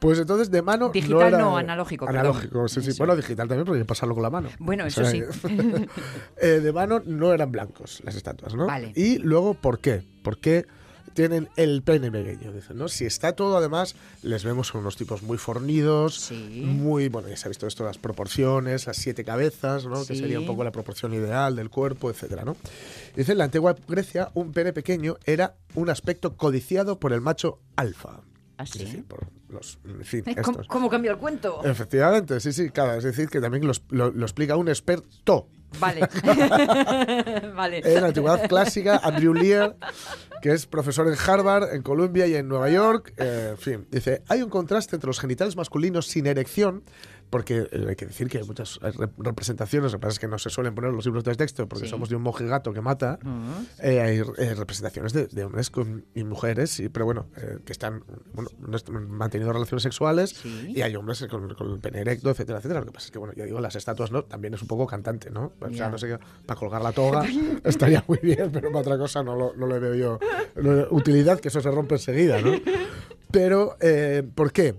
Pues entonces de mano. Digital no, era- no, analógico, perdón. Analógico, sí, sí. Eso. Bueno, digital también porque hay que pasarlo con la mano. Bueno, O eso sí. eh, de mano no eran blancos las estatuas, ¿no? Vale. Y luego, ¿por qué? ¿Por qué tienen el pene pequeño? Dicen, ¿no? Si está todo, además, les vemos son unos tipos muy fornidos, Sí. muy, bueno, ya se ha visto esto, las proporciones, las siete cabezas, ¿no? Que sería un poco la proporción ideal del cuerpo, etcétera, ¿no? Dice, en la antigua Grecia, un pene pequeño era un aspecto codiciado por el macho alfa. ¿Ah, Es sí? decir, por los, en fin, ¿Cómo, estos. cómo cambia el cuento? Efectivamente, sí, sí, claro. Es decir, que también los- lo, lo explica un experto Vale. vale. en la antigüedad clásica, Andrew Lear, que es profesor en Harvard, en Columbia y en Nueva York. eh, en fin, dice, hay un contraste entre los genitales masculinos sin erección, porque eh, hay que decir que hay muchas rep- representaciones, lo que pasa es que no se suelen poner los libros de texto porque Sí. somos de un monje gato que mata. Eh, hay eh, representaciones de, de hombres con- y mujeres, sí, pero bueno, eh, que están bueno, no est- manteniendo relaciones sexuales Sí. y hay hombres con, con el pene erecto, etcétera, etcétera. Lo que pasa es que, bueno, ya digo, las estatuas no, también es un poco cantante, ¿no? O sea, Ya. no sé, para colgar la toga estaría muy bien, pero para otra cosa no, lo, no le veo yo utilidad, que eso se rompe enseguida, ¿no? Pero, eh, ¿por qué?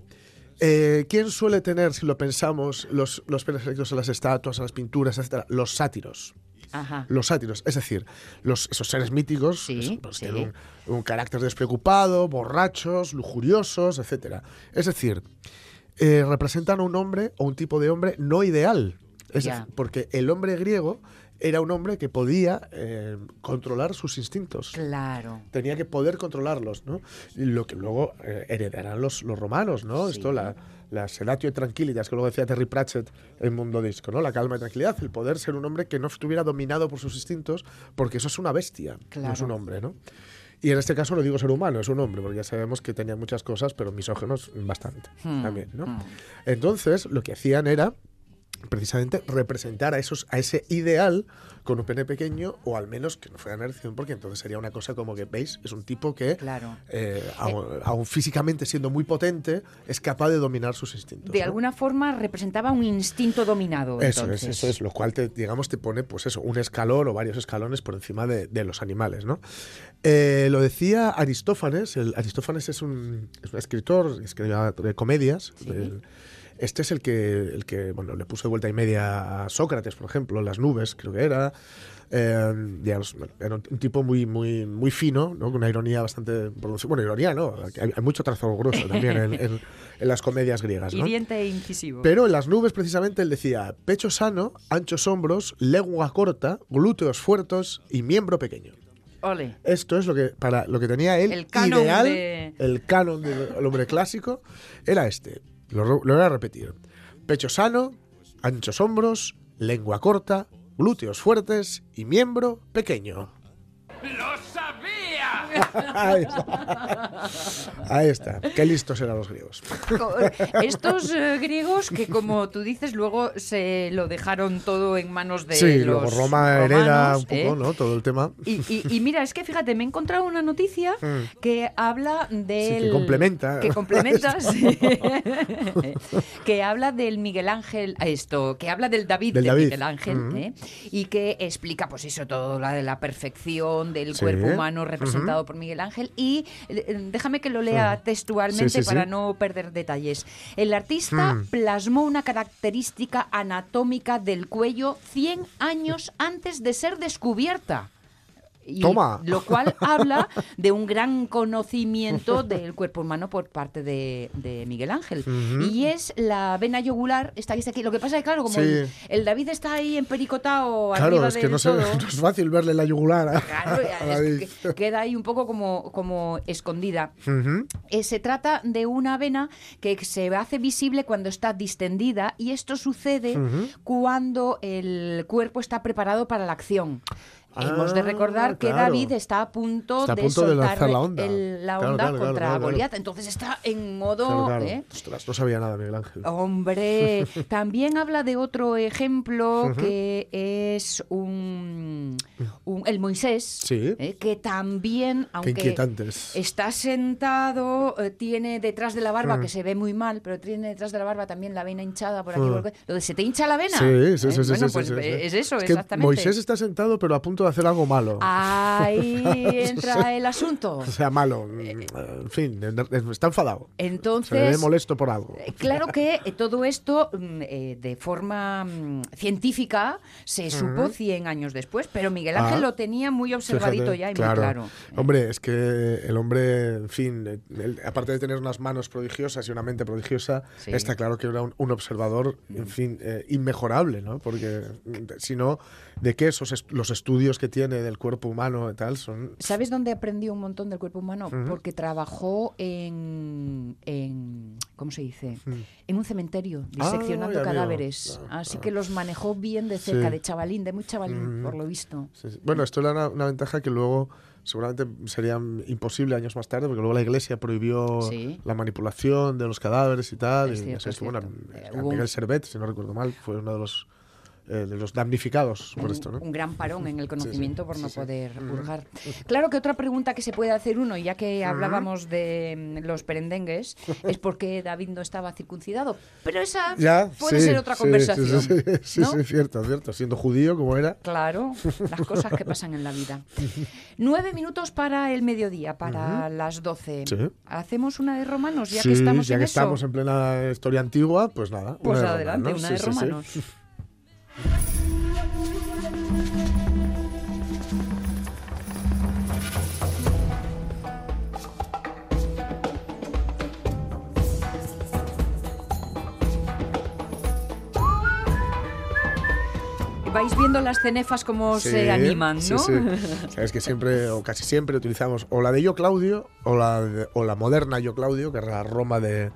Eh, ¿Quién suele tener, si lo pensamos, los, los penes erectos en las estatuas, en las pinturas, etcétera? Los sátiros Ajá. los sátiros, es decir, los, esos seres míticos Sí, que pues, sí. tienen un, un carácter despreocupado, borrachos, lujuriosos, etcétera. Es decir, eh, representan a un hombre o un tipo de hombre no ideal. Es decir, porque el hombre griego era un hombre que podía eh, controlar sus instintos. Claro. Tenía que poder controlarlos, ¿no? Lo que luego eh, heredarán los, los romanos, ¿no? Sí. Esto, la, la sedatio y tranquilitas, que luego decía Terry Pratchett en Mundo Disco, ¿no? La calma y tranquilidad, el poder ser un hombre que no estuviera dominado por sus instintos, porque eso es una bestia, no es Claro. un hombre, ¿no? Y en este caso no digo ser humano, es un hombre, porque ya sabemos que tenía muchas cosas, pero misógenos bastante Hmm, también, ¿no? hmm. Entonces, lo que hacían era precisamente representar a, esos, a ese ideal con un pene pequeño o al menos que no fuera una erección porque entonces sería una cosa como que, ¿veis? Es un tipo que, Claro. eh, aun, aun físicamente siendo muy potente, es capaz de dominar sus instintos. De ¿no? alguna forma representaba un instinto dominado. Eso entonces. es, eso es, lo cual te, digamos, te pone, pues eso, un escalón o varios escalones por encima de, de los animales, ¿no? Eh, lo decía Aristófanes, el, Aristófanes es un, es un escritor, escribía comedias. el- este es el que, el que, bueno, le puso de vuelta y media a Sócrates, por ejemplo, en las nubes, creo que era. Eh, bueno, era un, tipo muy, muy, muy fino, ¿no? con una ironía bastante. Bueno, ironía, ¿no? Hay, hay mucho trazo grueso también en, en- en las comedias griegas, ¿no? Hiriente e incisivo. Pero en las nubes, precisamente, él decía pecho sano, anchos hombros, lengua corta, glúteos fuertes y miembro pequeño. Ole. Esto es lo que para lo que tenía él El canon ideal, de- el canon del hombre clásico, era este. Lo, voy a repetir. Pecho sano, anchos hombros, lengua corta, glúteos fuertes y miembro pequeño. Ahí está. Ahí está. Qué listos eran los griegos. Estos eh, griegos que, como tú dices, luego se lo dejaron todo en manos de sí, los luego Roma hereda romanos, un poco, ¿eh? ¿no? Todo el tema. Y, y- y mira, es que fíjate, me he encontrado una noticia que habla del... que complementa. Que complementa, sí. que habla del Miguel Ángel, esto, que habla del David Del de David. Miguel Ángel, Mm. ¿eh? y que explica, pues eso, todo la de la perfección del Sí. cuerpo humano representado por Miguel Ángel. Y eh, déjame que lo lea textualmente Sí, sí, sí. para no perder detalles. El artista Mm. plasmó una característica anatómica del cuello 100 años antes de ser descubierta. Y Toma. Lo cual habla de un gran conocimiento del cuerpo humano por parte de, de Miguel Ángel. Y es la vena yugular, está aquí. Lo que pasa es que, claro, como Sí. el, el David está ahí empericotado Claro, arriba es que no, se- no es fácil verle la yugular. a- claro, a es que queda ahí un poco como, como escondida. Eh, se trata de una vena que se hace visible cuando está distendida y esto sucede cuando el cuerpo está preparado para la acción. Hemos de Ah, recordar que claro. David está a punto Está a de punto de soltar la onda. el- la onda claro, claro, contra. Goliat. Entonces está en modo... ¿eh? Ostras, no sabía nada, Miguel Ángel. Hombre, también habla de otro ejemplo que es un, un- el Moisés, Sí. eh, que también, aunque está sentado, eh, tiene detrás de la barba, que se ve muy mal, pero tiene detrás de la barba también la vena hinchada por aquí. Mm. por aquí. Lo de se te hincha la vena. Sí, sí, sí. Bueno, pues es eso, que exactamente. Moisés está sentado, pero a punto de hacer algo malo. Ahí entra el asunto. O sea, malo. mm, En fin, está enfadado. Se le Entonces, molesto por algo. Eh, Claro que eh, todo esto mm, eh, de forma mm, científica se supo 100 años después, pero Miguel Ángel Ah, lo tenía muy observadito Fíjate, ya y muy claro. Eh, Hombre, es que el hombre, en fin, eh, él, aparte de tener unas manos prodigiosas y una mente prodigiosa, Sí. está claro que era un, un observador, en fin, eh, inmejorable, ¿no? Porque mm, si no, ¿de qué esos est- los estudios que tiene del cuerpo humano y tal son... ¿Sabes dónde aprendió un montón del cuerpo humano? Porque trabajó en, en- ¿cómo se dice? En un cementerio, Ah, diseccionando veo. cadáveres. Ah, Así ah. que los manejó bien de cerca, Sí. de chavalín, de muy chavalín, por lo visto. Sí, sí. Bueno, esto era una, una ventaja que luego seguramente sería imposible años más tarde, porque luego la iglesia prohibió Sí. la manipulación de los cadáveres y tal. Y, cierto, sabes es que, bueno. Eh, un- Miguel Servet, si no recuerdo mal, fue uno de los, eh, de los damnificados por un, esto, ¿no? un gran parón en el conocimiento por sí, no sí. poder hurgar. Claro que otra pregunta que se puede hacer uno, ya que hablábamos de mm, los perendengues, es por qué David no estaba circuncidado. Pero esa Ya, puede sí, ser otra sí, conversación. Sí, sí, sí, sí, ¿no? sí, cierto, cierto. Siendo judío como era. Claro, las cosas que pasan en la vida. Nueve minutos para el mediodía, para las doce. Sí. ¿Hacemos una de romanos ya sí, que estamos ya en que eso? estamos en plena historia antigua, pues nada. Pues una de adelante, romanos, una de sí, sí. romanos. Vais viendo las cenefas como Sí, se animan, ¿no? Sí, sí. Sabes que siempre, o casi siempre, utilizamos o la de Yo Claudio o la, de- o la moderna Yo Claudio, que es la Roma de,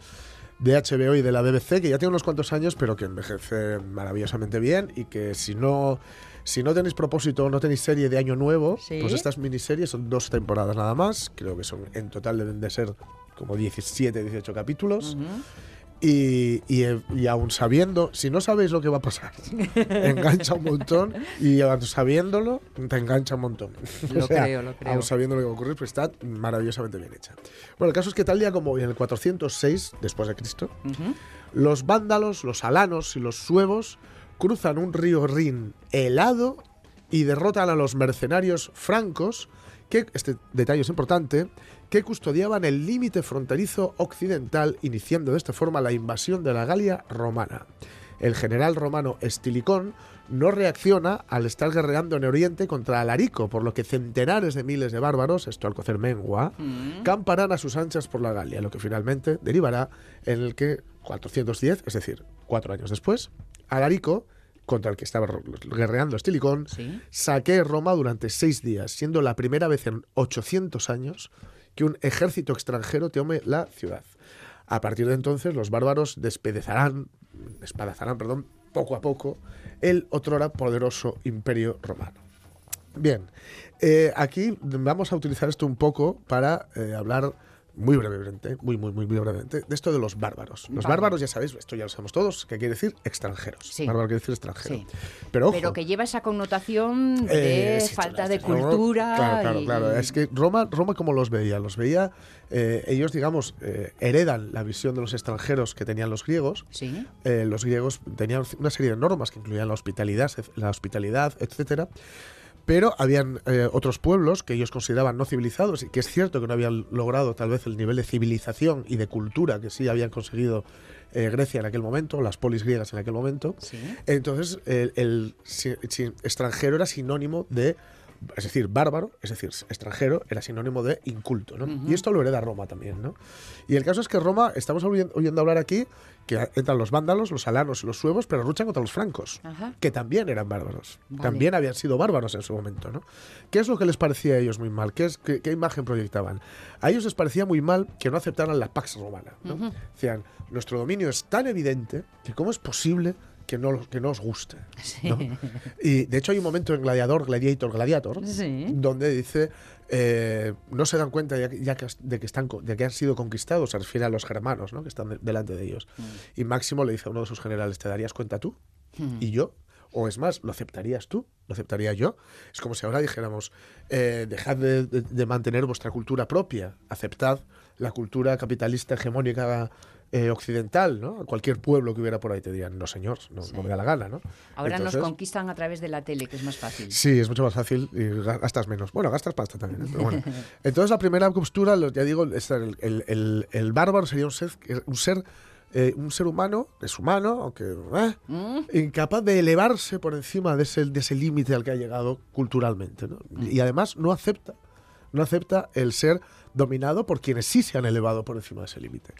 de HBO y de la BBC, que ya tiene unos cuantos años, pero que envejece maravillosamente bien y que si no. Si no tenéis propósito, no tenéis serie de año nuevo, Sí. pues estas miniseries son dos temporadas nada más. Creo que son en total deben de ser como 17, 18 capítulos. Y, y, eh, y aún sabiendo, si no sabéis lo que va a pasar, engancha un montón y aún sabiéndolo, te engancha un montón. Lo creo, lo creo. Aún sabiendo lo que va a ocurrir, pues está maravillosamente bien hecha. Bueno, el caso es que tal día como hoy, en el 406 después de Cristo, los vándalos, los alanos y los suevos cruzan un río Rin helado y derrotan a los mercenarios francos, que este detalle es importante, que custodiaban el límite fronterizo occidental, iniciando de esta forma la invasión de la Galia romana. El general romano Estilicón no reacciona al estar guerreando en Oriente contra Alarico, por lo que centenares de miles de bárbaros, esto al cocer mengua, camparán a sus anchas por la Galia, lo que finalmente derivará en el que 410, es decir, cuatro años después, Alarico, contra el que estaba guerreando Estilicón, Sí. saquee Roma durante seis días, siendo la primera vez en 800 años que un ejército extranjero tome la ciudad. A partir de entonces, los bárbaros despedazarán, despedazarán, perdón, poco a poco, el otrora poderoso imperio romano. Bien, eh, aquí vamos a utilizar esto un poco para eh, hablar muy brevemente, muy, muy, muy brevemente, de esto de los bárbaros. Los Vale. bárbaros, ya sabéis, esto ya lo sabemos todos, que quiere decir extranjeros. Sí. Bárbaro quiere decir extranjero. Sí. Pero ojo, Pero que lleva esa connotación de eh, sí, falta de cultura. Claro, claro, y- claro. Es que Roma, Roma como los veía, los veía, eh, ellos, digamos, eh, heredan la visión de los extranjeros que tenían los griegos. Sí. Eh, los griegos tenían una serie de normas que incluían la hospitalidad, la hospitalidad, etcétera. Pero habían eh, otros pueblos que ellos consideraban no civilizados y que es cierto que no habían logrado tal vez el nivel de civilización y de cultura que sí habían conseguido eh, Grecia en aquel momento, las polis griegas en aquel momento. Sí. Entonces, el, el si- si- extranjero era sinónimo de, es decir, bárbaro, es decir, extranjero era sinónimo de inculto, ¿no? Y esto lo hereda Roma también, ¿no? Y el caso es que Roma, estamos oyendo hablar aquí, que entran los vándalos, los alanos y los suevos, pero luchan contra los francos, Ajá. que también eran bárbaros, Vale. también habían sido bárbaros en su momento, ¿no? ¿Qué es lo que les parecía a ellos muy mal? ¿Qué, es, qué, qué imagen proyectaban? A ellos les parecía muy mal que no aceptaran la Pax Romana, ¿no? Decían, nuestro dominio es tan evidente que cómo es posible que no, que no os guste. ¿no? Y de hecho hay un momento en Gladiador, Gladiator, Gladiator, Sí. donde dice eh, no se dan cuenta ya, que- ya que, de, que están, de que han sido conquistados, se refiere a los germanos ¿no? que están de- delante de ellos. Y Máximo le dice a uno de sus generales, ¿te darías cuenta tú? ¿Y yo? O es más, ¿lo aceptarías tú? ¿Lo aceptaría yo? Es como si ahora dijéramos, eh, dejad de, de- de mantener vuestra cultura propia, aceptad la cultura capitalista hegemónica eh, occidental, ¿no? Cualquier pueblo que hubiera por ahí te dirían, no señor, no, no me da la gana, ¿no? Ahora Entonces- nos conquistan a través de la tele, que es más fácil. Sí, es mucho más fácil y ga- gastas menos. Bueno, gastas pasta también, ¿eh? pero bueno. Entonces la primera postura, ya digo, es el, el- el- el bárbaro sería un ser, un ser, eh, un ser humano, es humano, aunque eh, incapaz de elevarse por encima de ese, de ese límite al que ha llegado culturalmente. ¿no? Y además no acepta, no acepta el ser dominado por quienes sí se han elevado por encima de ese límite.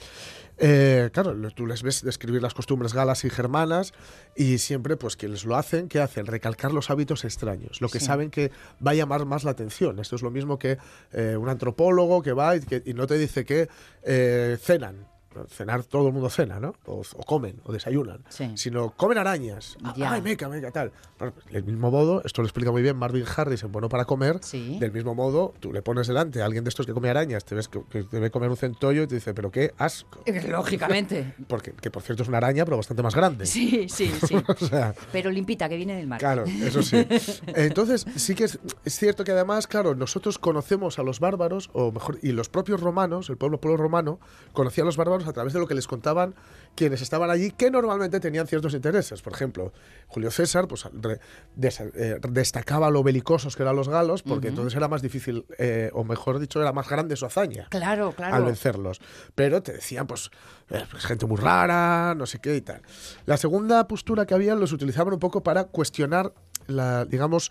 Eh, claro, tú les ves describir las costumbres galas y germanas y siempre, pues, quienes lo hacen, ¿qué hacen? Recalcar los hábitos extraños, lo que Sí. saben que va a llamar más la atención. Esto es lo mismo que eh, un antropólogo que va y, que- y no te dice que eh, cenan. Cenar todo el mundo cena, ¿no? O, o comen, o desayunan. Sí. Sino comen arañas. Ah, Ya. Ay, meca, meca, tal. Bueno, pues, del mismo modo, esto lo explica muy bien Marvin Harris en Bueno para Comer. Sí. Del mismo modo, tú le pones delante a alguien de estos que come arañas, te ves que, que te ve comer un centollo y te dice, pero qué asco. Lógicamente. Porque, que por cierto es una araña, pero bastante más grande. Sí, sí, sí. O sea, Pero limpita, que viene del mar. Claro, eso sí. Entonces, sí que es, es cierto que además, claro, nosotros conocemos a los bárbaros, o mejor, y los propios romanos, el pueblo, pueblo romano, conocía a los bárbaros a través de lo que les contaban quienes estaban allí, que normalmente tenían ciertos intereses. Por ejemplo, Julio César pues, re- des- eh, destacaba lo belicosos que eran los galos, porque entonces era más difícil, eh, o mejor dicho, era más grande su hazaña Claro, claro. al vencerlos. Pero te decían, pues, eh, pues, gente muy rara, no sé qué y tal. La segunda postura que había los utilizaban un poco para cuestionar la, digamos,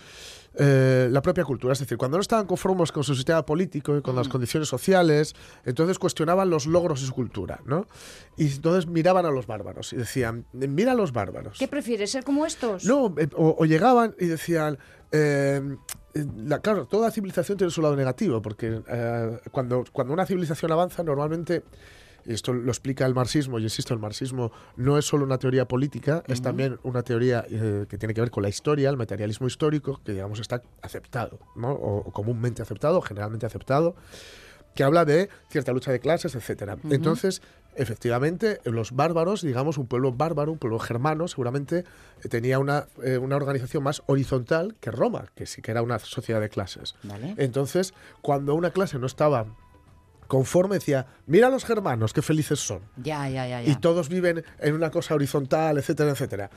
eh, la propia cultura. Es decir, cuando no estaban conformes con su sistema político y con las condiciones sociales, entonces cuestionaban los logros de su cultura, ¿no? Y entonces miraban a los bárbaros y decían, mira a los bárbaros. ¿Qué prefieres, ser como estos? No, eh, o, o llegaban y decían, eh, la- claro, toda civilización tiene su lado negativo, porque cuando, cuando una civilización avanza, normalmente, esto lo explica el marxismo, y insisto, el marxismo no es solo una teoría política, es también una teoría eh, que tiene que ver con la historia, el materialismo histórico, que digamos está aceptado, ¿no? o, o comúnmente aceptado, o generalmente aceptado. que habla de cierta lucha de clases, etcétera. Entonces, efectivamente, los bárbaros, digamos, un pueblo bárbaro, un pueblo germano, seguramente eh, tenía una, eh, una organización más horizontal que Roma, que sí que era una sociedad de clases. Vale. Entonces, cuando una clase no estaba conforme, decía, mira a los germanos, qué felices son. Ya, ya, ya. ya. Y todos viven en una cosa horizontal, etcétera, etcétera.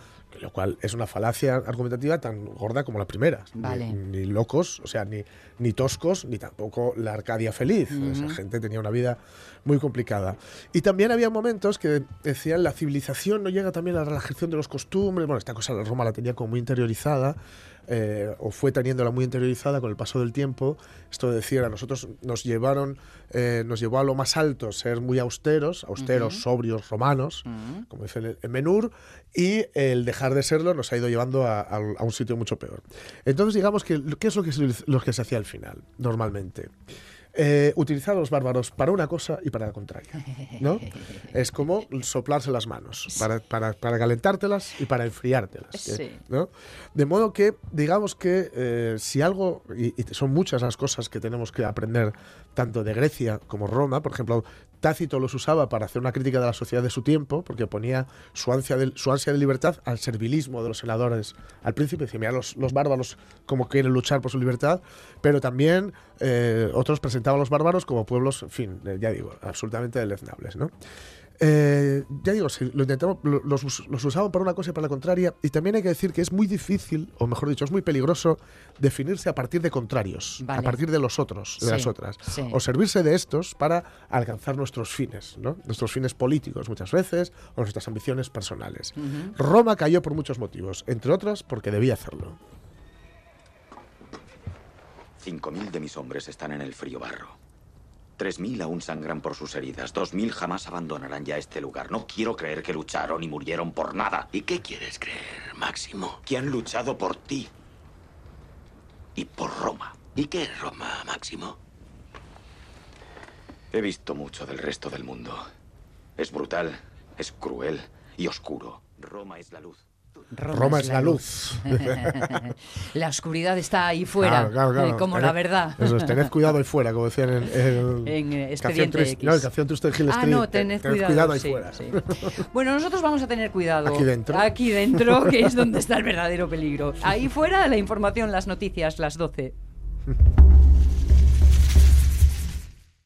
Lo cual es una falacia argumentativa tan gorda como la primera. Ni- Vale. Ni, locos, o sea, ni, ni toscos, ni tampoco la Arcadia feliz. Esa gente tenía una vida muy complicada. Y también había momentos que decían la civilización no llega también a la relajación de los costumbres. Bueno, esta cosa la Roma la tenía como muy interiorizada. eh, o fue teniéndola muy interiorizada con el paso del tiempo. Esto de decir, a nosotros nos llevaron, eh, nos llevó a lo más alto ser muy austeros, austeros, sobrios, romanos, como dice el Menur, y el dejar de serlo nos ha ido llevando a, a- a un sitio mucho peor. Entonces, digamos que, ¿qué es lo que se, lo que se hacía al final, normalmente? Eh, utilizar a los bárbaros para una cosa y para la contraria. ¿no? Es como soplarse las manos, para, para, para calentártelas y para enfriártelas. Sí. ¿no? De modo que, digamos que eh, si algo, y, y son muchas las cosas que tenemos que aprender, tanto de Grecia como Roma, por ejemplo, Tácito los usaba para hacer una crítica de la sociedad de su tiempo, porque ponía su ansia de, su ansia de libertad al servilismo de los senadores al príncipe, decía, mira, los, los bárbaros como quieren luchar por su libertad, pero también eh, otros presentaban a los bárbaros como pueblos, en fin, eh, ya digo, absolutamente deleznables, ¿no? Eh, ya digo, si lo intentamos, lo- los, los usaban para una cosa y para la contraria. Y también hay que decir que es muy difícil, o mejor dicho, es muy peligroso definirse a partir de contrarios, Vale. a partir de los otros, de Sí, las otras. sí. O servirse de estos para alcanzar nuestros fines, ¿no? Nuestros fines políticos muchas veces, o nuestras ambiciones personales. Roma cayó por muchos motivos, entre otras porque debía hacerlo. Cinco mil de mis hombres están en el frío barro. Tres mil aún sangran por sus heridas. Dos mil jamás abandonarán ya este lugar. No quiero creer que lucharon y murieron por nada. ¿Y qué quieres creer, Máximo? Que han luchado por ti y por Roma. ¿Y qué es Roma, Máximo? He visto mucho del resto del mundo. Es brutal, es cruel y oscuro. Roma es la luz. Roma, es la luz. la oscuridad está ahí fuera, Claro, claro, claro. como Tened- la verdad. Eso es, tened cuidado ahí fuera, como decían en, en, En, eh, Expediente X. No, en Canción Triste Hill Ah, Street. no, tened, Tened cuidado. ahí sí, fuera. sí. Bueno, nosotros vamos a tener cuidado. Aquí dentro. Aquí dentro, que es donde está el verdadero peligro. Ahí fuera, la información, las noticias, las 12.